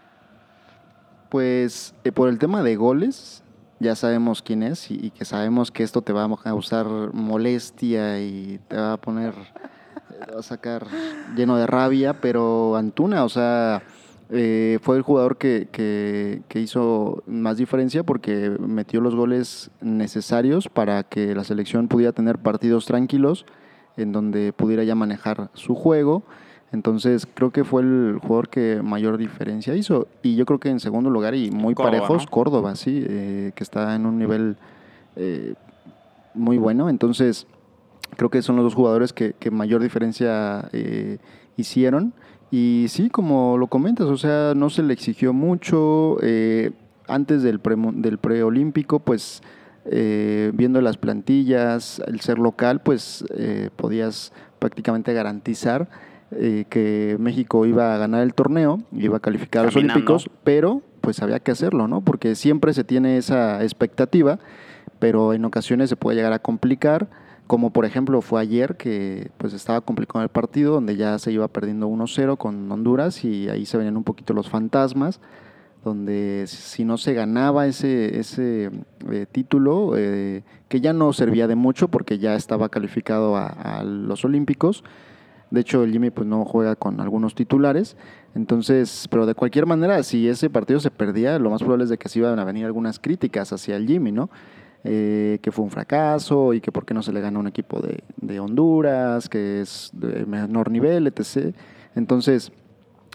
Pues eh, por el tema de goles, ya sabemos quién es y, y que sabemos que esto te va a causar molestia y te va a poner, te va a sacar lleno de rabia, pero Antuna, o sea, eh, fue el jugador que, que- que hizo más diferencia porque metió los goles necesarios para que la selección pudiera tener partidos tranquilos en donde pudiera ya manejar su juego. Entonces creo que fue el jugador que mayor diferencia hizo. Y yo creo que en segundo lugar y muy Córdoba, parejos, ¿no? Córdoba, sí, eh, que está en un nivel eh, muy bueno. Entonces creo que son los dos jugadores que, que mayor diferencia eh, hicieron. Y sí, como lo comentas, o sea, no se le exigió mucho. eh, antes del, pre, del preolímpico, pues eh, viendo las plantillas, el ser local, pues eh, podías prácticamente garantizar eh, que México iba a ganar el torneo, iba a calificar a los. Olímpicos, pero pues había que hacerlo, ¿no? Porque siempre se tiene esa expectativa, pero en ocasiones se puede llegar a complicar, como por ejemplo fue ayer que pues estaba complicado el partido, donde ya se iba perdiendo 1-0 con Honduras y ahí se venían un poquito los fantasmas, donde si no se ganaba ese, ese eh, título, eh, que ya no servía de mucho porque ya estaba calificado a, los Olímpicos, de hecho, el Jimmy pues no juega con algunos titulares. Entonces, pero de cualquier manera, si ese partido se perdía, lo más probable es de que se iban a venir algunas críticas hacia el Jimmy, ¿no? Eh, que fue un fracaso y que por qué no se le ganó a un equipo de, de Honduras, que es de menor nivel, etc. Entonces,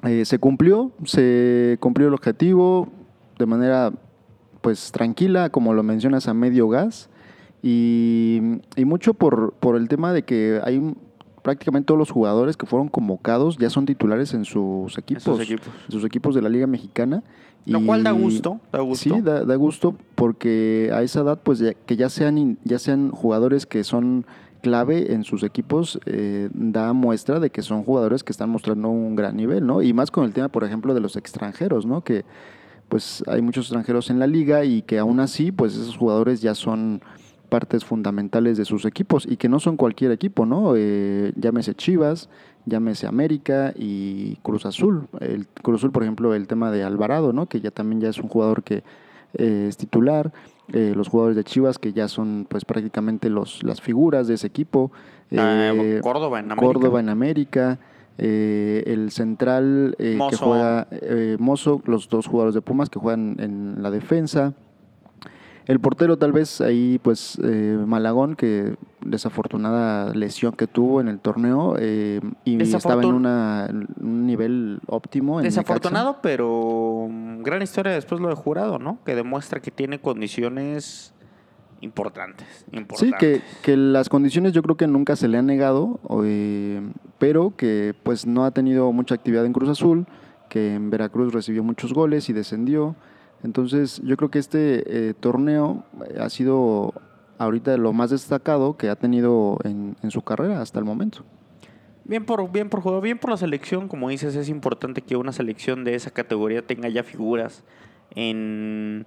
eh, se cumplió, se cumplió el objetivo de manera pues tranquila, como lo mencionas, a medio gas. Y, y mucho por, por el tema de que hay prácticamente todos los jugadores que fueron convocados ya son titulares en sus equipos, equipos. en sus equipos de la Liga Mexicana. Lo cual da gusto, da gusto. Sí, da, da gusto porque a esa edad, pues ya- que ya sean, ya sean jugadores que son clave en sus equipos, eh, da muestra de que son jugadores que están mostrando un gran nivel, ¿no? Y más con el tema, por ejemplo, de los extranjeros, ¿no? Que pues hay muchos extranjeros en la liga y que aún así, pues esos jugadores ya son partes fundamentales de sus equipos y que no son cualquier equipo, ¿no? Eh, llámese Chivas, llámese América y Cruz Azul. El Cruz Azul, por ejemplo, el tema de Alvarado, ¿no? Que ya también ya es un jugador que eh, es titular. Eh, los jugadores de Chivas que ya son pues prácticamente los, las figuras de ese equipo. Ah, Córdoba en América. Córdoba en América. eh, el central eh, que juega eh, Mozo, los dos jugadores de Pumas que juegan en la defensa. El portero tal vez ahí pues eh, Malagón que desafortunada lesión que tuvo en el torneo eh, y estaba en, una- en un nivel óptimo. En Desafortunado, pero mm, gran historia después lo de jurado, ¿no? Que demuestra que tiene condiciones importantes. Sí, que, que las condiciones yo creo que nunca se le han negado, eh, pero que pues no ha tenido mucha actividad en Cruz Azul, que en Veracruz recibió muchos goles y descendió. Entonces yo creo que este eh, torneo eh, ha sido ahorita lo más destacado que ha tenido en, su carrera hasta el momento. Bien por, bien por juego, bien por la selección, como dices, es importante que una selección de esa categoría tenga ya figuras en,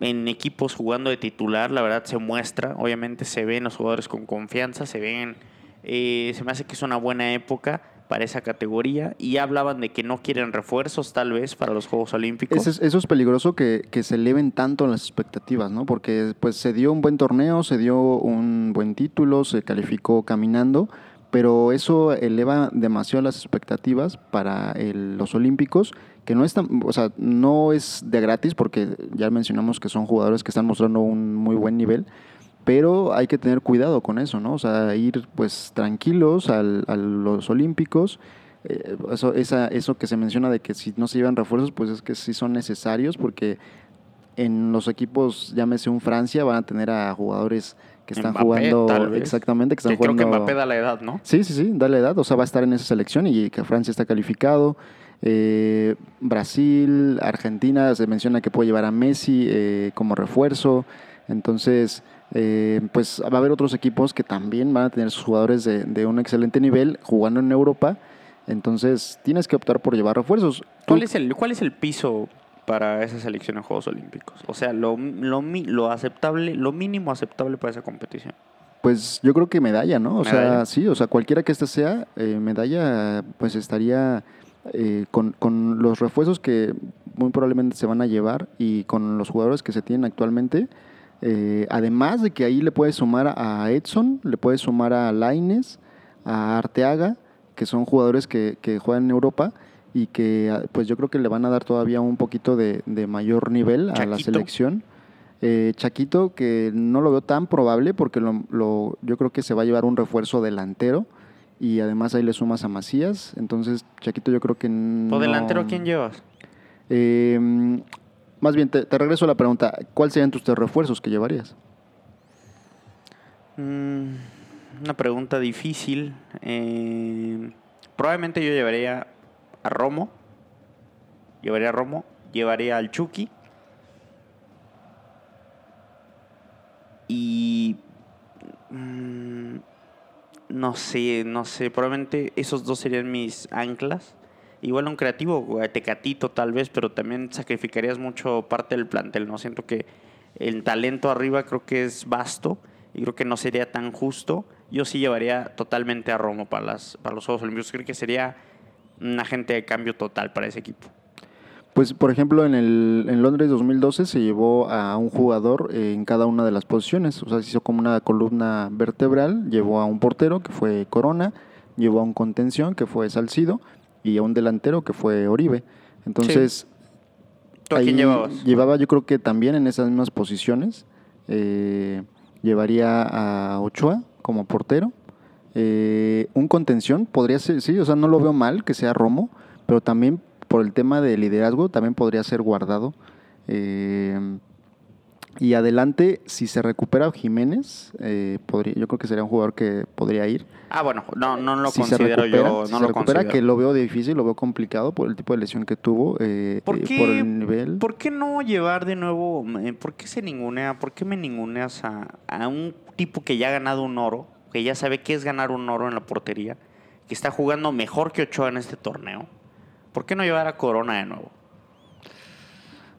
en equipos jugando de titular, la verdad se muestra, obviamente se ven los jugadores con confianza, se ven, eh, se me hace que es una buena época para esa categoría y hablaban de que no quieren refuerzos tal vez para los Juegos Olímpicos. Eso es, eso es peligroso que, que se eleven tanto las expectativas, ¿no? Porque pues se dio un buen torneo, se dio un buen título, se calificó caminando, pero eso eleva demasiado las expectativas para el- los Olímpicos, que no es, tan- o sea, no es de gratis, porque ya mencionamos que son jugadores que están mostrando un muy buen nivel, pero hay que tener cuidado con eso, ¿no? O sea, ir pues tranquilos al- a los Olímpicos. eh, eso, esa, eso que se menciona de que si no se llevan refuerzos, pues es que sí son necesarios, porque en los equipos, llámese un Francia, van a tener a jugadores que están Mbappé, jugando tal vez. exactamente, que están Que creo jugando que Mbappé da la edad, ¿no? Sí, sí, sí, da la edad, o sea, va a estar en esa selección y que Francia está calificado. Eh, Brasil, Argentina, se menciona que puede llevar a Messi eh, como refuerzo. Entonces, eh, pues va a haber otros equipos que también van a tener sus jugadores de, de un excelente nivel jugando en Europa. Entonces, tienes que optar por llevar refuerzos. ¿Cuál es el, cuál es el piso para esa selección en Juegos Olímpicos? O sea, lo, lo, lo aceptable, lo mínimo aceptable para esa competición. Pues yo creo que medalla, ¿no? O sea, sí, o sea, cualquiera que ésta sea, eh, medalla, pues estaría eh, con, con los refuerzos que muy probablemente se van a llevar y con los jugadores que se tienen actualmente. Eh, además de que ahí le puedes sumar a Edson, le puedes sumar a Laines, a Arteaga, que son jugadores que, que juegan en Europa y que ah, pues yo creo que le van a dar todavía un poquito de, de mayor nivel a la selección. Eh, Chaquito, que no lo veo tan probable porque lo, lo- yo creo que se va a llevar un refuerzo delantero y además ahí le sumas a Macías. Entonces, Chaquito yo creo que no... ¿Por delantero quién llevas? Eh, más bien, te, regreso a la pregunta. ¿Cuáles serían tus refuerzos que llevarías? Mm, una pregunta difícil. Eh, probablemente yo llevaría a Romo. Llevaría a Romo. Llevaría al Chucky. Y... mm, no sé, no sé. Probablemente esos dos serían mis anclas. Igual un creativo, Tecatito tal vez, pero también sacrificarías mucho parte del plantel, ¿no? Siento que el talento arriba creo que es vasto y creo que no sería tan justo. Yo sí llevaría totalmente a Romo para, las, para los Juegos Olímpicos. Creo que sería un agente de cambio total para ese equipo. Pues, por ejemplo, en, el, en Londres 2012 se llevó a un jugador eh, en cada una de las posiciones. O sea, se hizo como una columna vertebral. Llevó a un portero, que fue Corona. Llevó a un contención, que fue Salcido. Y a un delantero, que fue Oribe. Entonces, ¿Tú a quién llevabas? Llevaba, yo creo que también en esas mismas posiciones. eh, llevaría a Ochoa como portero. Eh, un contención podría ser, sí, o sea, no lo veo mal que sea Romo, pero también por el tema de liderazgo también podría ser guardado. Eh, y adelante, si se recupera Jiménez, eh, podría, yo creo que sería un jugador que podría ir. Ah, bueno, no, no lo si considero recupera, yo. si se lo recupera, considero. que lo veo difícil, lo veo complicado por el tipo de lesión que tuvo, eh, ¿Por eh, qué, por el nivel. ¿Por qué no llevar de nuevo? eh, ¿Por qué se ningunea? ¿Por qué me ninguneas a, a un tipo que ya ha ganado un oro? Que ya sabe qué es ganar un oro en la portería. Que está jugando mejor que Ochoa en este torneo. ¿Por qué no llevar a Corona de nuevo?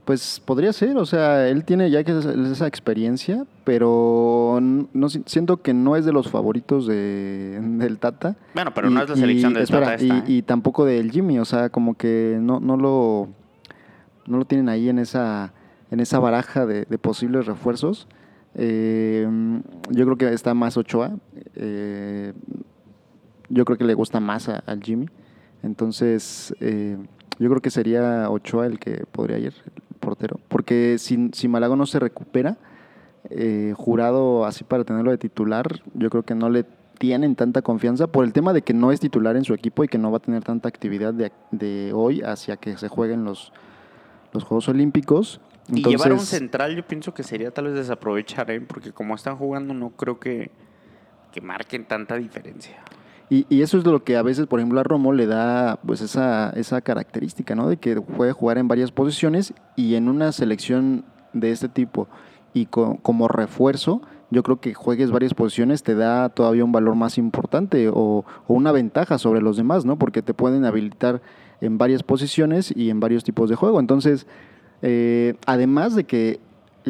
Pues podría ser, o sea, él tiene ya que esa, experiencia, pero no si- siento que no es de los favoritos de, del Tata. Bueno, pero Y- no es la y- selección de espera, Tata y, esta. ¿eh? y tampoco del Jimmy, o sea, como que no, no lo no lo tienen ahí en esa en esa baraja de, de posibles refuerzos. Eh, yo creo que está más Ochoa. eh, yo creo que le gusta más a- al Jimmy. Entonces, eh, yo creo que sería Ochoa el que podría ir, portero. Porque si, si Malago no se recupera, eh, jurado así para tenerlo de titular, yo creo que no le tienen tanta confianza por el tema de que no es titular en su equipo y que no va a tener tanta actividad de, de hoy hacia que se jueguen los, los Juegos Olímpicos. Y llevar a un central yo pienso que sería tal vez desaprovechar, ¿eh? Porque como están jugando no creo que, que marquen tanta diferencia. Y, y eso es lo que a veces, por ejemplo, a Romo le da pues esa, esa característica, ¿no? De que puede jugar en varias posiciones y en una selección de este tipo y co- como refuerzo, yo creo que juegues varias posiciones te da todavía un valor más importante o, o una ventaja sobre los demás, ¿no? Porque te pueden habilitar en varias posiciones y en varios tipos de juego. Entonces, eh, además de que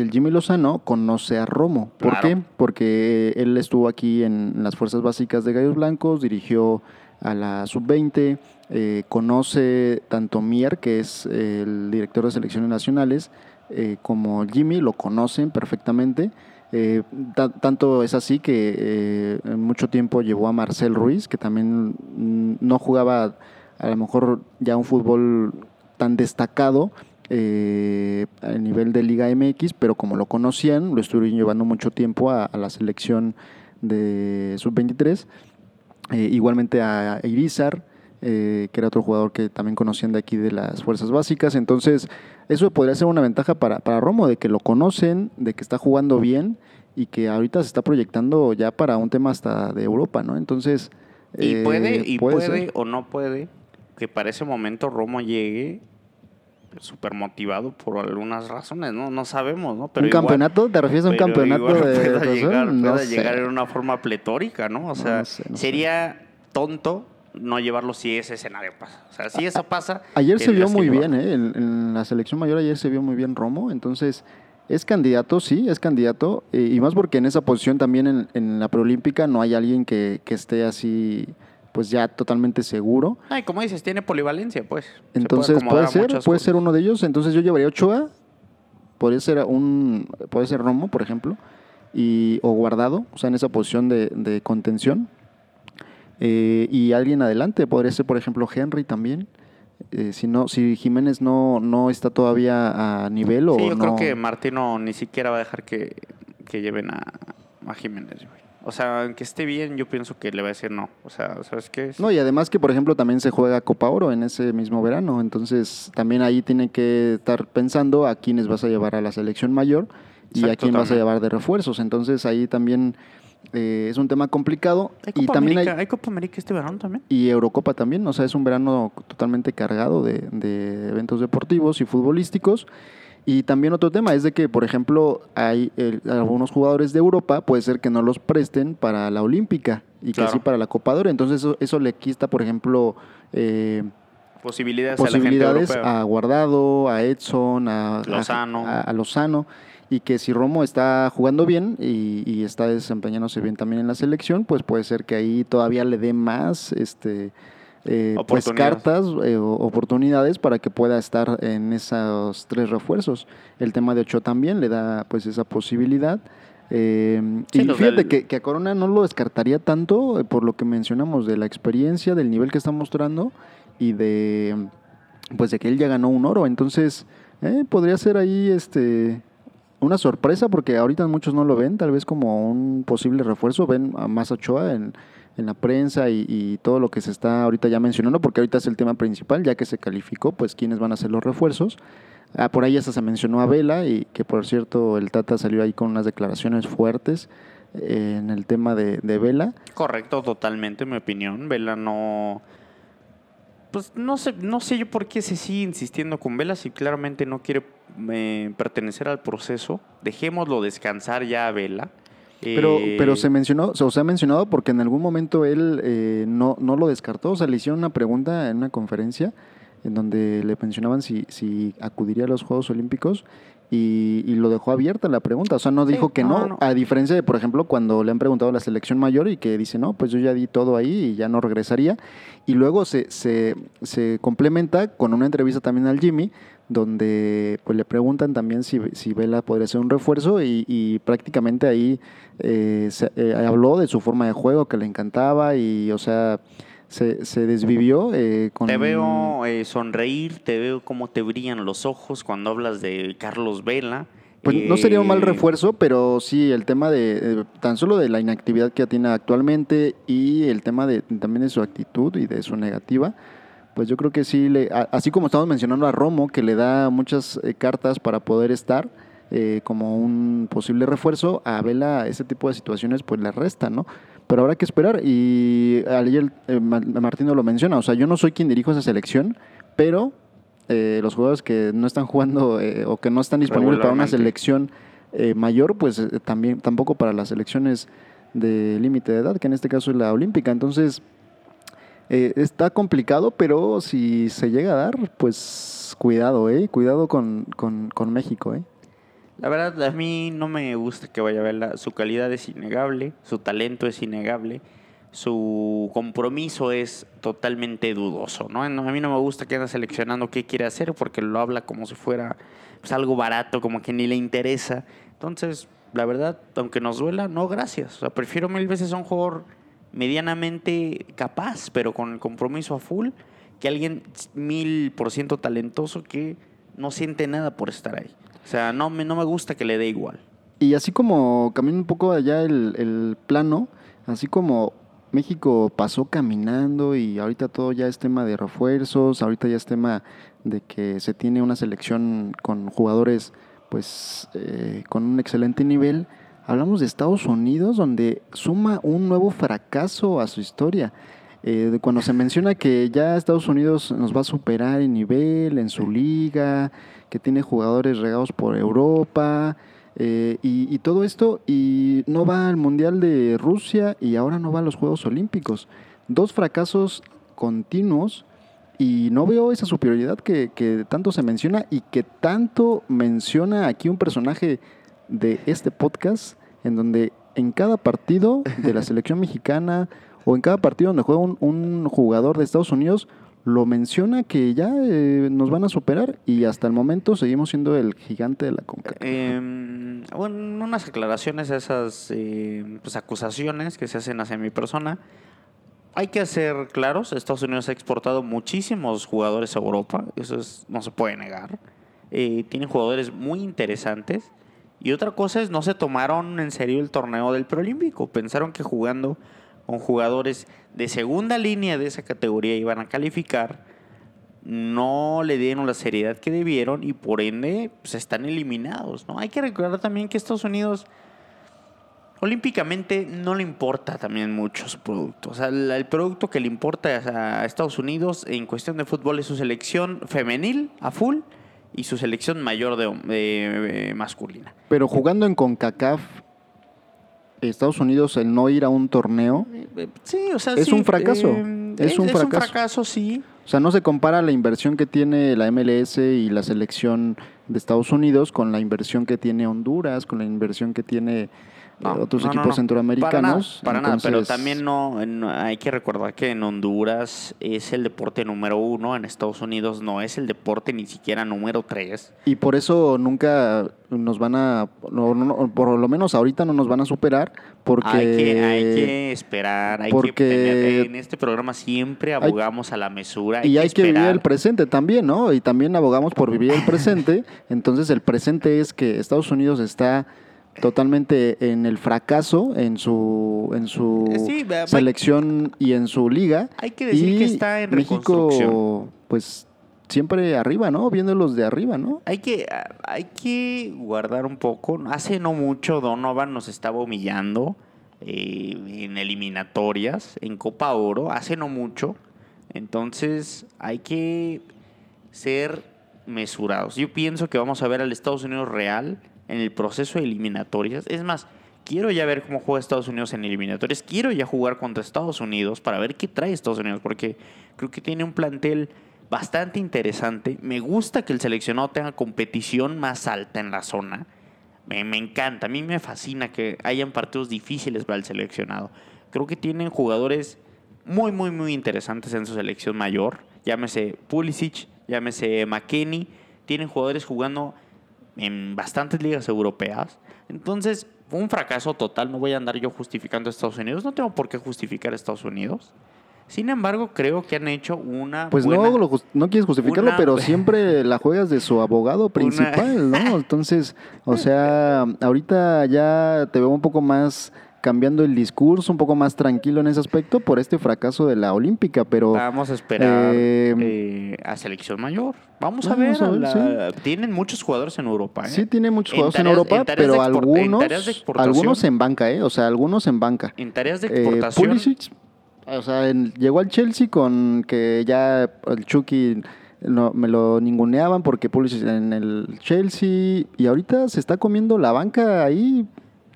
el Jimmy Lozano conoce a Romo. ¿Por Claro. qué? Porque él estuvo aquí en las Fuerzas Básicas de Gallos Blancos, dirigió a la Sub-20, eh, conoce tanto Mier, que es el director de selecciones nacionales, eh, como Jimmy, lo conocen perfectamente. Eh, ta- tanto es así que eh, en mucho tiempo llevó a Marcel Ruiz, que también mm, no jugaba a lo mejor ya un fútbol tan destacado eh, a nivel de Liga MX, pero como lo conocían, lo estuvieron llevando mucho tiempo a, a la selección de Sub-23. Eh, igualmente a Irizar, eh, que era otro jugador que también conocían de aquí de las fuerzas básicas. Entonces, eso podría ser una ventaja para, para Romo, de que lo conocen, de que está jugando bien y que ahorita se está proyectando ya para un tema hasta de Europa, ¿no? Entonces. Y eh, puede, y puede, o no puede que para ese momento Romo llegue súper motivado por algunas razones, ¿no? No sabemos, ¿no? ¿Un igual- campeonato? ¿Te refieres a un pero campeonato de pueda llegar, No pueda llegar en una forma pletórica, ¿no? O sea, sé, no sé. sería tonto no llevarlo si ese escenario pasa. O sea, si eso pasa... Ayer se vio muy bien. ¿eh? En, en la selección mayor ayer se vio muy bien Romo, entonces es candidato, sí, es candidato, eh, y más porque en esa posición también en, en la preolímpica no hay alguien que, que esté así, pues ya totalmente seguro. Ay, como dices, tiene polivalencia, pues. Se puede Entonces puede ser, puede cosas. ser uno de ellos. Entonces yo llevaría Ochoa, podría ser un, puede ser Romo, por ejemplo, y o Guardado, o sea, en esa posición de, de contención. Eh, y alguien adelante, podría ser, por ejemplo, Henry también. Eh, si no, si Jiménez no, no está todavía a nivel o Sí, yo no. creo que Martino ni siquiera va a dejar que, que lleven a, a Jiménez, güey. O sea, aunque esté bien, yo pienso que le va a decir no. O sea, ¿sabes qué? No, y además que, por ejemplo, también se juega Copa Oro en ese mismo verano. Entonces, también ahí tiene que estar pensando a quiénes vas a llevar a la selección mayor y a quién vas a llevar de refuerzos. Entonces, ahí también eh, es un tema complicado. ¿Hay Y también América, hay, ¿Hay Copa América este verano también? y Eurocopa también. O sea, es un verano totalmente cargado de, de eventos deportivos y futbolísticos. Y también otro tema es de que, por ejemplo, hay eh, algunos jugadores de Europa, puede ser que no los presten para la Olímpica y que Claro. sí para la Copa de Oro. Entonces eso, eso le quita, por ejemplo, eh, Posibilidades, posibilidades a la a Guardado, a Edson, a a- Lozano. a, a Lozano. Y que si Romo está jugando bien y, y está desempeñándose bien también en la selección, pues puede ser que ahí todavía le dé más este, eh, pues cartas, eh, oportunidades para que pueda estar en esos tres refuerzos. El tema de Ocho también le da pues esa posibilidad. Eh, Sí, y fíjate que a Corona no lo descartaría tanto eh, por lo que mencionamos de la experiencia, del nivel que está mostrando y de pues de que él ya ganó un oro. Entonces, eh, podría ser ahí este una sorpresa porque ahorita muchos no lo ven, tal vez como un posible refuerzo, ven a más Ochoa en, en la prensa y, todo lo que se está ahorita ya mencionando, porque ahorita es el tema principal, ya que se calificó, pues quiénes van a ser los refuerzos. Ah, por ahí hasta se mencionó a Vela y que por cierto el Tata salió ahí con unas declaraciones fuertes eh, en el tema de, Vela. Correcto, totalmente, en mi opinión. Vela no. Pues no sé, no sé yo por qué se sigue insistiendo con Vela si claramente no quiere eh, pertenecer al proceso. Dejémoslo descansar ya a Vela. Pero, Eh, pero se mencionó, o se ha mencionado porque en algún momento él eh, no, no lo descartó. O sea, le hicieron una pregunta en una conferencia en donde le mencionaban si, si acudiría a los Juegos Olímpicos y, y lo dejó abierta la pregunta. O sea, no Sí, dijo que no, no, no. A diferencia de, por ejemplo, cuando le han preguntado a la selección mayor y que dice, no, pues yo ya di todo ahí y ya no regresaría. Y luego se, se, se complementa con una entrevista también al Jimmy donde pues le preguntan también si, si Vela podría ser un refuerzo y, y prácticamente ahí eh, se- eh, habló de su forma de juego que le encantaba y o sea se, se desvivió eh, con Te veo eh, sonreír, te veo cómo te brillan los ojos cuando hablas de Carlos Vela. pues no sería un mal refuerzo pero sí el tema de eh, tan solo de la inactividad que tiene actualmente y el tema de también de su actitud y de su negativa pues yo creo que sí, le, a- así como estamos mencionando a Romo, que le da muchas eh, cartas para poder estar eh, como un posible refuerzo, a Vela ese tipo de situaciones pues le resta, ¿no? Pero habrá que esperar y ayer eh, Ma- Martino lo menciona, o sea, yo no soy quien dirijo esa selección, pero eh, los jugadores que no están jugando eh, o que no están disponibles para una selección eh, mayor, pues también tampoco para las selecciones de límite de edad, que en este caso es la olímpica, entonces... Eh, está complicado, pero si se llega a dar, pues cuidado, ¿eh? Cuidado con, con, con México, ¿eh? La verdad, a mí no me gusta que vaya a verla. Su calidad es innegable, su talento es innegable, su compromiso es totalmente dudoso, ¿no? A mí no me gusta que anda seleccionando qué quiere hacer porque lo habla como si fuera pues, algo barato, como que ni le interesa. Entonces, la verdad, aunque nos duela, no, gracias. Prefiero mil veces a un jugador medianamente capaz, pero con el compromiso a full, que alguien mil por ciento talentoso que no siente nada por estar ahí. O sea, no me, no me gusta que le dé igual. Y así como camina un poco allá el, el plano, así como México pasó caminando y ahorita todo ya es tema de refuerzos, ahorita ya es tema de que se tiene una selección con jugadores pues eh, con un excelente nivel. Hablamos de Estados Unidos donde suma un nuevo fracaso a su historia. Eh, cuando se menciona que ya Estados Unidos nos va a superar en nivel, en su liga, que tiene jugadores regados por Europa, eh, y, todo esto, y no va al Mundial de Rusia y ahora no va a los Juegos Olímpicos. Dos fracasos continuos y no veo esa superioridad que tanto se menciona y que tanto menciona aquí un personaje de este podcast, en donde en cada partido de la selección mexicana o en cada partido donde juega un, un jugador de Estados Unidos, lo menciona que ya eh, nos van a superar y hasta el momento seguimos siendo el gigante de la CONCACAF. Eh, bueno, unas aclaraciones a esas eh, pues, acusaciones que se hacen hacia mi persona. Hay que ser claros, Estados Unidos ha exportado muchísimos jugadores a Europa, eso es, no se puede negar. Eh, tienen jugadores muy interesantes. Y otra cosa es, no se tomaron en serio el torneo del preolímpico. Pensaron que jugando con jugadores de segunda línea de esa categoría iban a calificar. No le dieron la seriedad que debieron y por ende pues, están eliminados. ¿no? Hay que recordar también que Estados Unidos olímpicamente no le importa también mucho su producto. O sea, el, producto que le importa a Estados Unidos en cuestión de fútbol es su selección femenil a full y su selección mayor de, eh, masculina. Pero jugando en CONCACAF, Estados Unidos, el no ir a un torneo, Eh, eh, Sí, o sea, Es sí, un fracaso. eh, Es un fracaso. fracaso, sí. o sea, no se compara la inversión que tiene la MLS y la selección de Estados Unidos con la inversión que tiene Honduras, con la inversión que tiene No, otros no, equipos no. centroamericanos. Para nada, para nada, pero Entonces, también no, hay que recordar que en Honduras es el deporte número uno, en Estados Unidos no es el deporte ni siquiera número tres. Y por eso nunca nos van a, por lo menos ahorita no nos van a superar, porque... Hay, que, hay que esperar, hay porque- que tener, en este programa siempre abogamos a la mesura. y hay que vivir el presente también, ¿no? Y también abogamos por vivir el presente. Entonces el presente es que Estados Unidos está totalmente en el fracaso en su en su Eh, sí, selección y en su liga. Hay que decir y que está en México, reconstrucción. pues siempre arriba, ¿no? Viéndolos de arriba, ¿no? Hay que, hay que guardar un poco. Hace no mucho Donovan nos estaba humillando eh, en eliminatorias, en Copa Oro, hace no mucho. Entonces hay que ser mesurados. Yo pienso que vamos a ver al Estados Unidos real en el proceso de eliminatorias. Es más, quiero ya ver cómo juega Estados Unidos en eliminatorias. Quiero ya jugar contra Estados Unidos para ver qué trae Estados Unidos, porque creo que tiene un plantel bastante interesante. Me gusta que el seleccionado tenga competición más alta en la zona. Me, encanta, a mí me fascina que hayan partidos difíciles para el seleccionado. Creo que tienen jugadores muy, muy, muy interesantes en su selección mayor. Llámese Pulisic, llámese McKenny. Tienen jugadores jugando en bastantes ligas europeas. Entonces, fue un fracaso total. No voy a andar yo justificando a Estados Unidos. No tengo por qué justificar a Estados Unidos. Sin embargo, creo que han hecho una. Pues buena- no, lo no quieres justificarlo, una- pero siempre la juegas de su abogado principal, ¿no? Entonces, o sea, ahorita ya te veo un poco más cambiando el discurso, un poco más tranquilo en ese aspecto por este fracaso de la olímpica, pero Vamos a esperar eh, eh, a selección mayor. Vamos, a vamos ver. a ver, la- Tienen muchos jugadores en Europa. ¿eh? sí tiene muchos En jugadores en, Europa, en pero de export- en algunos, algunos en banca, ¿eh? O sea, algunos en banca. En tareas de Eh, exportación. Pulisic, o sea, en- llegó al Chelsea con que ya el Chucky no, me lo ninguneaban porque Pulisic en el Chelsea y ahorita se está comiendo la banca ahí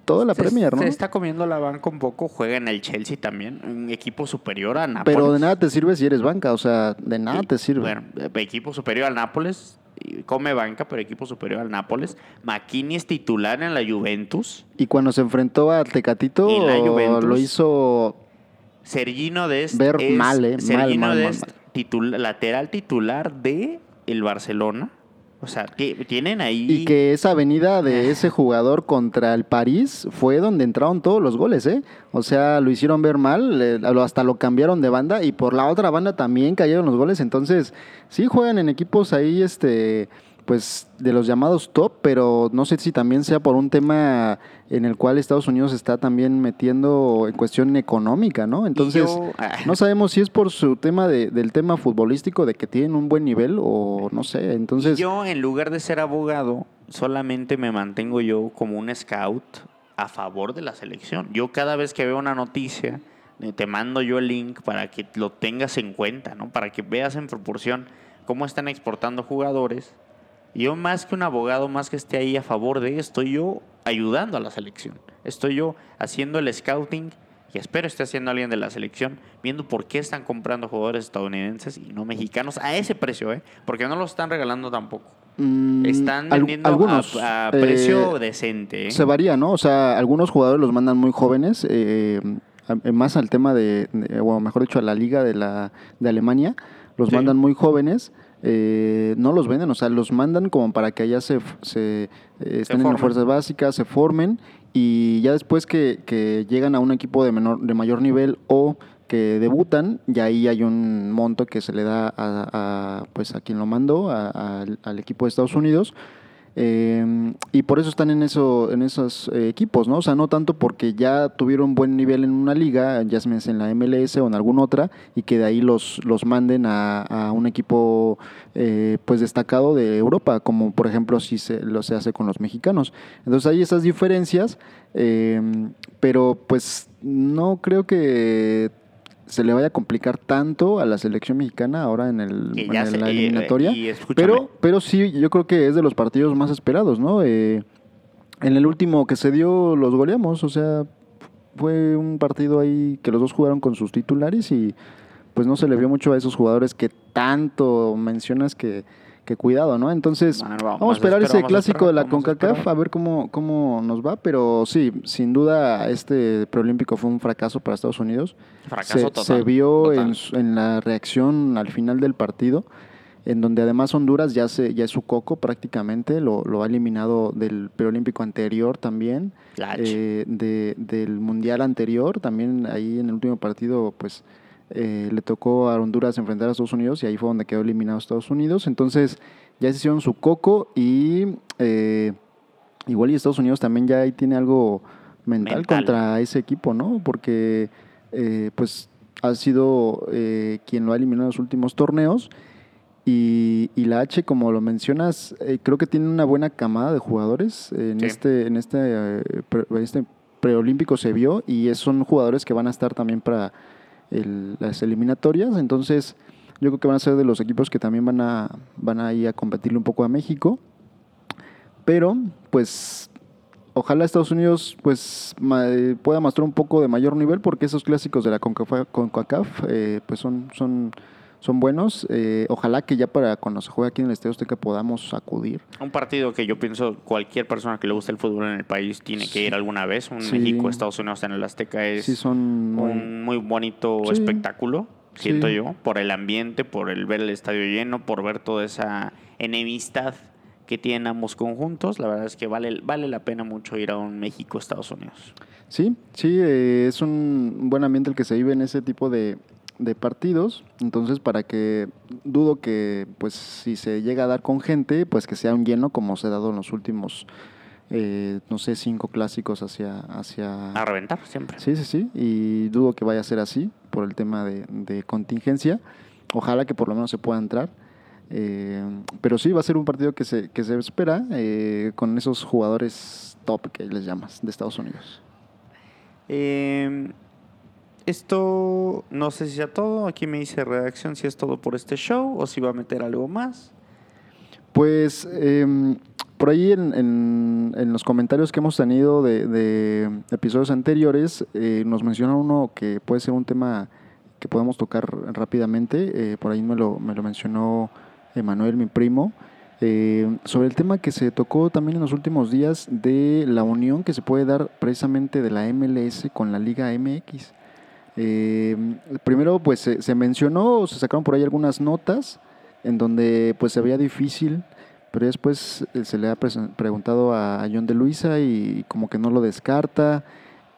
toda la se, Premier, ¿no? se está comiendo la banca un poco. Juega en el Chelsea también. Un equipo superior a Nápoles. Pero de nada te sirve si eres banca, o sea, de nada te sirve. Bueno, eh, equipo superior al Nápoles. y Come banca, pero equipo superior al Nápoles. Makini es titular en la Juventus. Y cuando se enfrentó a Tecatito, ¿Y la Juventus? lo hizo Sergino Dest Ver es mal, eh, Sergino mal, mal, Dest, mal. titul- lateral titular de el Barcelona. O sea, ti- tienen ahí... Y que esa avenida de ese jugador contra el París fue donde entraron todos los goles, ¿eh? O sea, lo hicieron ver mal, hasta lo cambiaron de banda y por la otra banda también cayeron los goles. Entonces, sí juegan en equipos ahí, este, pues de los llamados top, pero no sé si también sea por un tema en el cual Estados Unidos está también metiendo en cuestión económica, ¿no? Entonces, yo- ah. no sabemos si es por su tema de- del tema futbolístico, de que tienen un buen nivel o no sé. Entonces, yo, en lugar de ser abogado, solamente me mantengo yo como un scout a favor de la selección. Yo cada vez que veo una noticia, eh, te mando yo el link para que lo tengas en cuenta, ¿no? Para que veas en proporción cómo están exportando jugadores. Yo más que un abogado, más que esté ahí a favor de, estoy yo ayudando a la selección. Estoy yo haciendo el scouting y espero esté haciendo alguien de la selección, viendo por qué están comprando jugadores estadounidenses y no mexicanos a ese precio, ¿eh? Porque no lo están regalando tampoco. Mm, Están vendiendo a- algunos, a, eh, precio decente. ¿eh? Se varía, ¿no? O sea, algunos jugadores los mandan muy jóvenes, eh, a- más al tema de, de- o mejor dicho, a la liga de, la, de Alemania, los Sí. mandan muy jóvenes, eh, no los venden, o sea, los mandan como para que allá se, se, eh, estén en formen. fuerzas básicas, se formen y ya después que, que llegan a un equipo de, menor, de mayor nivel o que debutan, ya ahí hay un monto que se le da a, a, pues a quien lo mandó, a- a- al equipo de Estados Unidos. Eh, y por eso están en eso en esos eh, equipos, ¿no? O sea, no tanto porque ya tuvieron buen nivel en una liga, ya sea en la MLS o en alguna otra, y que de ahí los, los manden a, a un equipo eh, pues destacado de Europa, como por ejemplo si se, lo se hace con los mexicanos. Entonces hay esas diferencias, eh, pero pues no creo que se le vaya a complicar tanto a la selección mexicana ahora en, el, en la y- eliminatoria. y pero, pero sí, yo creo que es de los partidos más esperados, ¿no? Eh, en el último que se dio los goleamos, o sea, fue un partido ahí que los dos jugaron con sus titulares y pues no se le vio mucho a esos jugadores que tanto mencionas que, que cuidado, ¿no? Entonces, Bueno, vamos, vamos a esperar ese esperar, clásico de la a CONCACAF, a ver cómo, cómo nos va, pero sí, sin duda este preolímpico fue un fracaso para Estados Unidos. Fracaso se, total, se vio total. en, en la reacción al final del partido, en donde además Honduras ya, se, ya es su coco prácticamente, lo, lo ha eliminado del preolímpico anterior también, eh, de- del mundial anterior, también ahí en el último partido pues eh, le tocó a Honduras enfrentar a Estados Unidos y ahí fue donde quedó eliminado Estados Unidos, entonces ya se hicieron su coco y eh, igual y Estados Unidos también ya ahí tiene algo mental, Mental. contra ese equipo, ¿no? Porque eh, pues ha sido eh, quien lo ha eliminado en los últimos torneos y, y la H, como lo mencionas, eh, creo que tiene una buena camada de jugadores. En Sí. este en este, pre- este preolímpico se vio y son jugadores que van a estar también para el- las eliminatorias. Entonces, yo creo que van a ser de los equipos que también van a, van a ir a competirle un poco a México. Pero, pues, ojalá Estados Unidos pues ma- eh, pueda mostrar un poco de mayor nivel porque esos clásicos de la CONCACAF, eh, pues son, son, son buenos. Eh, ojalá que ya para cuando se juegue aquí en el Estadio Azteca podamos acudir. Un partido que yo pienso cualquier persona que le guste el fútbol en el país tiene que ir alguna vez. Un Sí. México-Estados Unidos en el Azteca es Sí, son muy- un muy bonito espectáculo, siento yo, por el ambiente, por el ver el estadio lleno, por ver toda esa enemistad que tienen ambos conjuntos. La verdad es que vale, vale la pena mucho ir a un México-Estados Unidos. Sí, sí, eh, es un buen ambiente el que se vive en ese tipo de, de partidos. Entonces, para que dudo que, pues, si se llega a dar con gente, pues que sea un lleno como se ha dado en los últimos, eh, no sé, cinco clásicos hacia, hacia, A reventar siempre. Sí, sí, sí. Y dudo que vaya a ser así por el tema de, de contingencia. Ojalá que por lo menos se pueda entrar. Eh, pero sí, va a ser un partido que se, que se espera eh, con esos jugadores top que les llamas de Estados Unidos. Eh, esto no sé si sea todo. Aquí me dice redacción si es todo por este show o si va a meter algo más. Pues em, por ahí en, en- los comentarios que hemos tenido de, de episodios anteriores, eh, nos menciona uno que puede ser un tema que podemos tocar rápidamente. eh, por ahí me lo, me lo mencionó Emanuel, mi primo, eh, sobre el tema que se tocó también en los últimos días de la unión que se puede dar precisamente de la MLS con la Liga MX. Eh, primero, pues se, mencionó, se sacaron por ahí algunas notas en donde pues se veía difícil pero después eh, se le ha preguntado a, a John de Luisa y como que no lo descarta.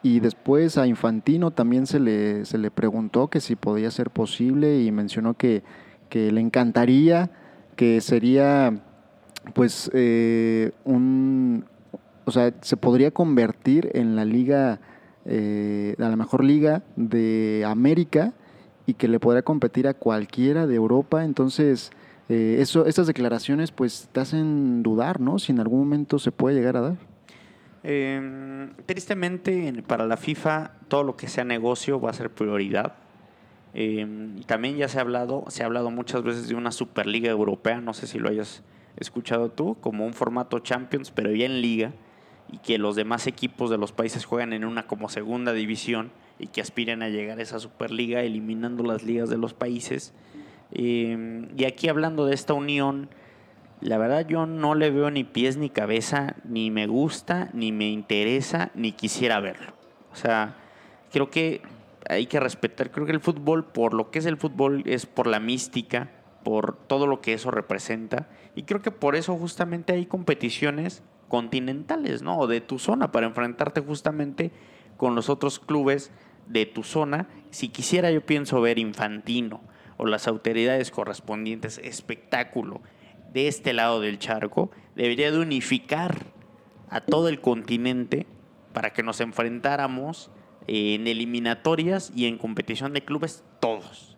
Y después a Infantino también se le, se le preguntó que si podía ser posible y mencionó que, que le encantaría, que sería pues eh, un, o sea, se podría convertir en la liga, eh, a la mejor liga de América y que le podrá competir a cualquiera de Europa. Entonces, eh, eso, estas declaraciones pues te hacen dudar, ¿no? Si en algún momento se puede llegar a dar. Eh, tristemente, en- para la FIFA, todo lo que sea negocio va a ser prioridad. Eh, también ya se ha hablado, se ha hablado muchas veces de una Superliga Europea, no sé si lo hayas escuchado tú, como un formato Champions, pero ya en liga, y que los demás equipos de los países juegan en una como segunda división y que aspiren a llegar a esa Superliga, eliminando las ligas de los países. Eh, y aquí hablando de esta unión, la verdad yo no le veo ni pies ni cabeza, ni me gusta, ni me interesa, ni quisiera verlo. O sea, creo que hay que respetar, creo que el fútbol, por lo que es el fútbol, es por la mística, por todo lo que eso representa. Y creo que por eso justamente hay competiciones continentales, ¿no? O de tu zona, para enfrentarte justamente con los otros clubes de tu zona. Si quisiera, yo pienso ver Infantino o las autoridades correspondientes, espectáculo de este lado del charco, debería de unificar a todo el continente para que nos enfrentáramos eh, en eliminatorias y en competición de clubes todos,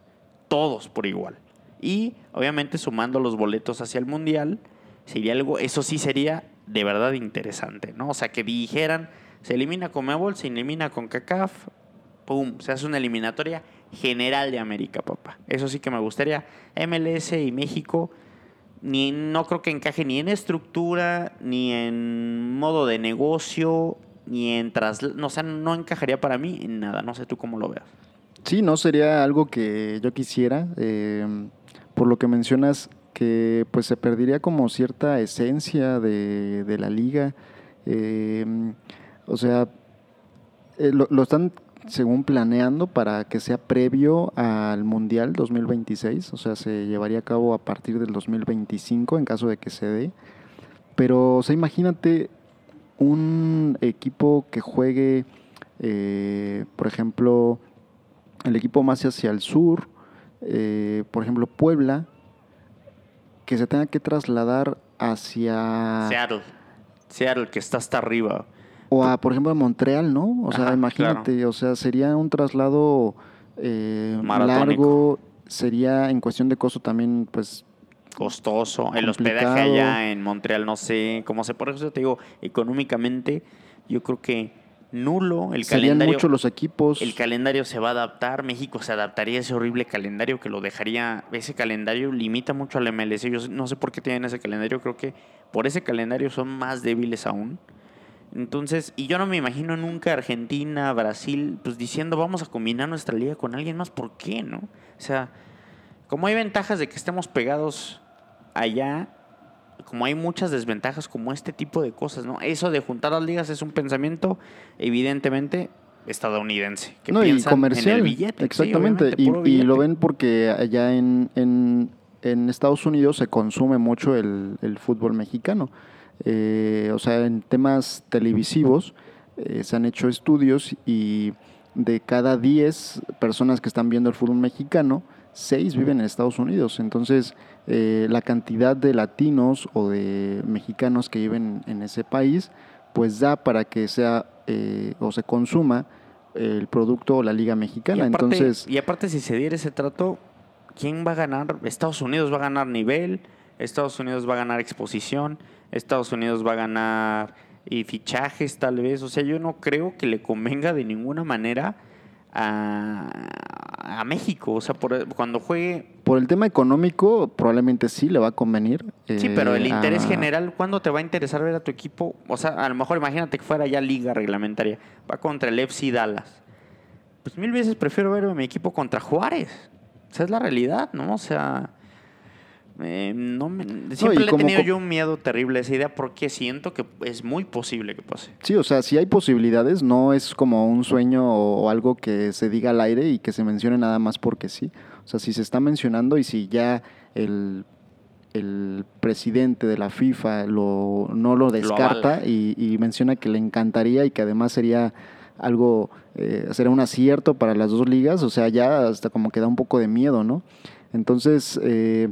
todos por igual. Y obviamente sumando los boletos hacia el Mundial, sería algo, eso sí sería de verdad interesante, ¿no? O sea, que dijeran, se elimina con Mebol, se elimina con CACAF, pum, se hace una eliminatoria general de América, papá. Eso sí que me gustaría. MLS y México, ni, no creo que encaje ni en estructura, ni en modo de negocio, ni en trasl... No, o sea, no encajaría para mí en nada. No sé tú cómo lo veas. Sí, no sería algo que yo quisiera, eh, por lo que mencionas que pues se perdería como cierta esencia de, de la liga. eh, o sea, eh, lo, lo están según planeando para que sea previo al Mundial 2026, o sea, se llevaría a cabo a partir del 2025 en caso de que se dé. Pero, o sea, imagínate un equipo que juegue, eh, por ejemplo, el equipo más hacia el sur, eh, por ejemplo, Puebla, que se tenga que trasladar hacia... Seattle. Seattle, que está hasta arriba. O a, por ejemplo, a Montreal, ¿no? O sea, Ajá, imagínate, o sea, sería un traslado eh, largo, sería en cuestión de costo también, pues, Costoso. El hospedaje Complicado. allá en Montreal, no sé cómo se. Por eso te digo, económicamente, yo creo que nulo el serían calendario. muchos los equipos. El calendario se va a adaptar, México se adaptaría a ese horrible calendario que lo dejaría, ese calendario limita mucho al MLS, yo no sé por qué tienen ese calendario, creo que por ese calendario son más débiles aún. Entonces, y yo no me imagino nunca Argentina, Brasil, pues diciendo vamos a combinar nuestra liga con alguien más, ¿por qué, no? O sea, como hay ventajas de que estemos pegados allá, como hay muchas desventajas como este tipo de cosas, ¿no? Eso de juntar las ligas es un pensamiento evidentemente estadounidense, que no, y comercial. en el billete. Exactamente. y, lo ven porque allá en, en, en Estados Unidos se consume mucho el, el fútbol mexicano. Eh, o sea, en temas televisivos eh, se han hecho estudios y de cada 10 personas que están viendo el fútbol mexicano, 6 viven en Estados Unidos. Entonces, eh, la cantidad de latinos o de mexicanos que viven en ese país, pues da para que sea eh, o se consuma el producto o la liga Y mexicana. aparte, Entonces, y aparte, si se diera ese trato, ¿quién va a ganar? Estados Unidos va a ganar nivel, Estados Unidos va a ganar exposición, Estados Unidos va a ganar y fichajes tal vez. O sea, yo no creo que le convenga de ninguna manera a, a México. O sea, por- cuando juegue... por el tema económico, probablemente sí le va a convenir. Sí, pero el eh, interés a- general, ¿cuándo te va a interesar ver a tu equipo? O sea, a lo mejor imagínate que fuera ya liga reglamentaria. Va contra el FC Dallas. Pues mil veces prefiero ver a mi equipo contra Juárez. Esa es la realidad, ¿no? O sea, eh, no me- siempre le he tenido yo un miedo terrible a esa idea porque siento que es muy posible que pase. Sí, o sea, si hay posibilidades, no es como un sueño o, algo que se diga al aire y que se mencione nada más porque sí. O sea, si se está mencionando y si ya el, el presidente de la FIFA lo, no lo descarta y, y menciona que le encantaría y que además sería algo, eh, sería un acierto para las dos ligas, o sea, ya hasta como que da un poco de miedo, ¿no? Entonces, eh,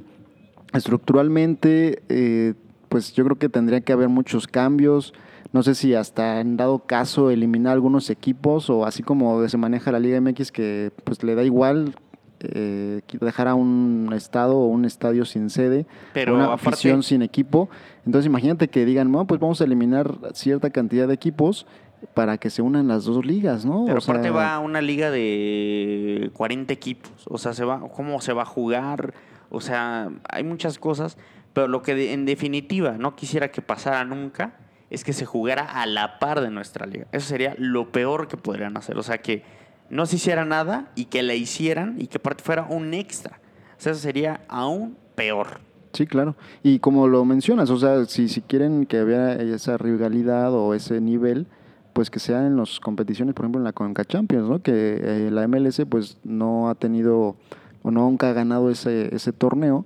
estructuralmente, eh, pues yo creo que tendría que haber muchos cambios. No sé si hasta en dado caso eliminar algunos equipos o así como se maneja la Liga MX que pues le da igual eh, dejar a un estado o un estadio sin sede, Pero una aparte- afición sin equipo. Entonces imagínate que digan, no, pues vamos a eliminar cierta cantidad de equipos para que se unan las dos ligas, ¿no? Pero O sea, aparte va a una liga de 40 equipos. O sea, se va, ¿cómo se va a jugar? O sea, hay muchas cosas. Pero lo que en definitiva no quisiera que pasara nunca es que se jugara a la par de nuestra liga. Eso sería lo peor que podrían hacer. O sea, que no se hiciera nada y que la hicieran y que aparte fuera un extra. O sea, eso sería aún peor. Sí, claro. Y como lo mencionas, o sea, si, si quieren que vea esa rivalidad o ese nivel, pues que sea en las competiciones, por ejemplo, en la Conca Champions, ¿no? Que eh, la MLS pues no ha tenido o nunca ha ganado ese, ese torneo.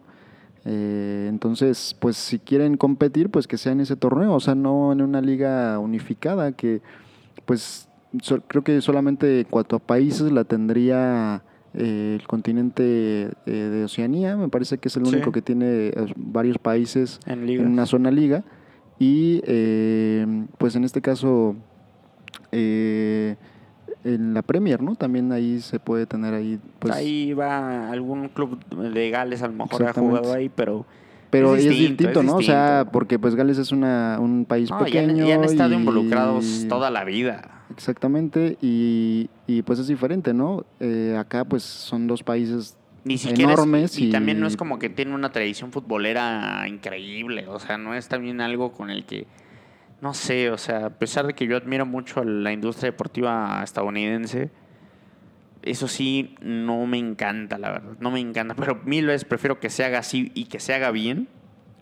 Eh, entonces, pues si quieren competir, pues que sea en ese torneo, o sea, no en una liga unificada, que pues so- creo que solamente a países la tendría eh, el continente eh, de Oceanía, me parece que es el Sí. único que tiene varios países En una zona liga. Y pues en este caso, eh, en la Premier, ¿no? También ahí se puede tener ahí, pues... ahí va algún club de Gales, a lo mejor ha jugado ahí, pero Pero es es distinto, distinto, es ¿no? O sea, porque pues Gales es una, un país No, ya, han- pequeño. ya han estado y- involucrados toda la vida. Exactamente, y, y pues es diferente, ¿no? Eh, acá pues son dos países Ni siquiera es- enormes y, y- también no es como que tiene una tradición futbolera increíble, o sea, no es también algo con el que no sé, o sea, a pesar de que yo admiro mucho a la industria deportiva estadounidense, eso sí no me encanta, la verdad, no me encanta, pero mil veces prefiero que se haga así y que se haga bien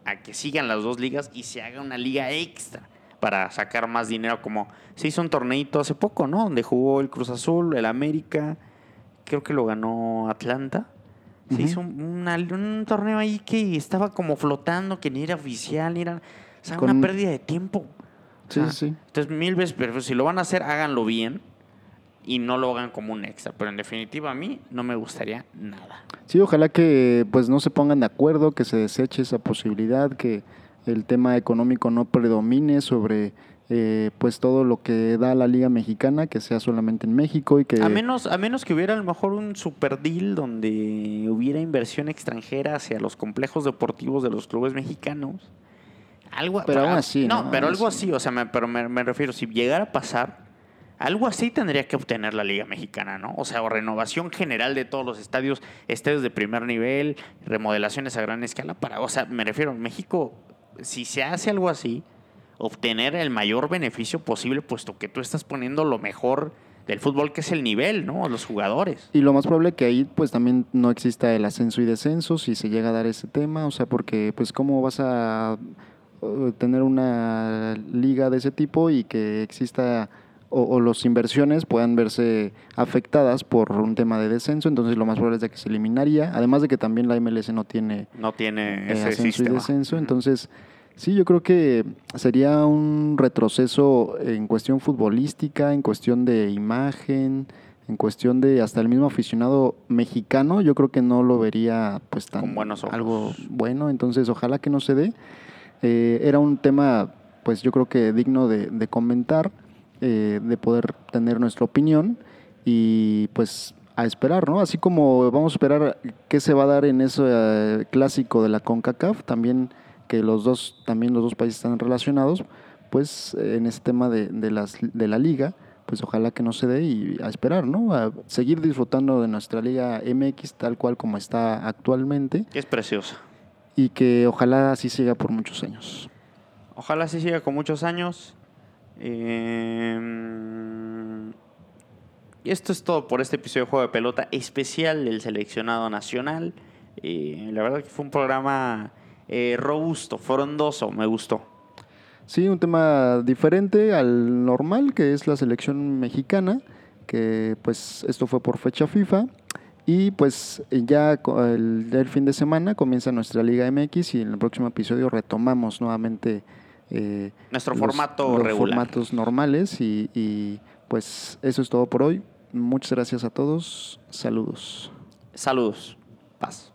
a que sigan las dos ligas y se haga una liga extra para sacar más dinero como se hizo un torneito hace poco, ¿no? Donde jugó el Cruz Azul, el América, creo que lo ganó Atlanta. Se hizo un, una- un torneo ahí que estaba como flotando, que ni era oficial, ni era... O sea, Con- una pérdida de tiempo. Sí, sí. Entonces, mil veces, pero si lo van a hacer, háganlo bien y no lo hagan como un extra. Pero en definitiva, a mí no me gustaría nada. Sí, ojalá que pues no se pongan de acuerdo, que se deseche esa posibilidad, que el tema económico no predomine sobre eh, pues todo lo que da la Liga Mexicana, que sea solamente en México y que A menos, a menos que hubiera a lo mejor un super deal donde hubiera inversión extranjera hacia los complejos deportivos de los clubes mexicanos. Algo, Pero aún así, No, ¿no? pero algo así. o sea, me, pero me, me refiero, si llegara a pasar, algo así tendría que obtener la Liga Mexicana, ¿no? O sea, o renovación general de todos los estadios, estadios de primer nivel, remodelaciones a gran escala para, o sea, me refiero, México, si se hace algo así, obtener el mayor beneficio posible, puesto que tú estás poniendo lo mejor del fútbol, que es el nivel, ¿no? Los jugadores. Y lo más probable que ahí pues también no exista el ascenso y descenso si se llega a dar ese tema, o sea, porque pues cómo vas a tener una liga de ese tipo y que exista o, o las inversiones puedan verse afectadas por un tema de descenso, entonces lo más probable es de que se eliminaría, además de que también la MLS no tiene No tiene eh, ese y sistema. descenso. Ujú. Entonces, sí, yo creo que sería un retroceso en cuestión futbolística, en cuestión de imagen, en cuestión de hasta el mismo aficionado mexicano, yo creo que no lo vería pues tan Con buenos ojos. algo bueno. Entonces, ojalá que no se dé. Eh, era un tema, pues yo creo que digno de, de comentar, eh, de poder tener nuestra opinión y pues a esperar, ¿no? Así como vamos a esperar qué se va a dar en ese eh, clásico de la CONCACAF, también que los dos, también los dos países están relacionados, pues en ese tema de, de las, de la liga, pues ojalá que no se dé y a esperar, ¿no? A seguir disfrutando de nuestra liga MX tal cual como está actualmente Es preciosa. Y que ojalá así siga por muchos años. Ojalá así siga con muchos años. Eh, esto es todo por este episodio de Juego de Pelota especial del seleccionado nacional. Eh, la verdad que fue un programa eh, robusto, frondoso, me gustó. Sí, un tema diferente al normal, que es la selección mexicana, que pues esto fue por fecha FIFA. Y pues ya el, el fin de semana comienza nuestra Liga MX y en el próximo episodio retomamos nuevamente eh, Nuestro los- formato los regular. formatos normales y, y, pues eso es todo por hoy. Muchas gracias a todos. Saludos. Saludos. Paz.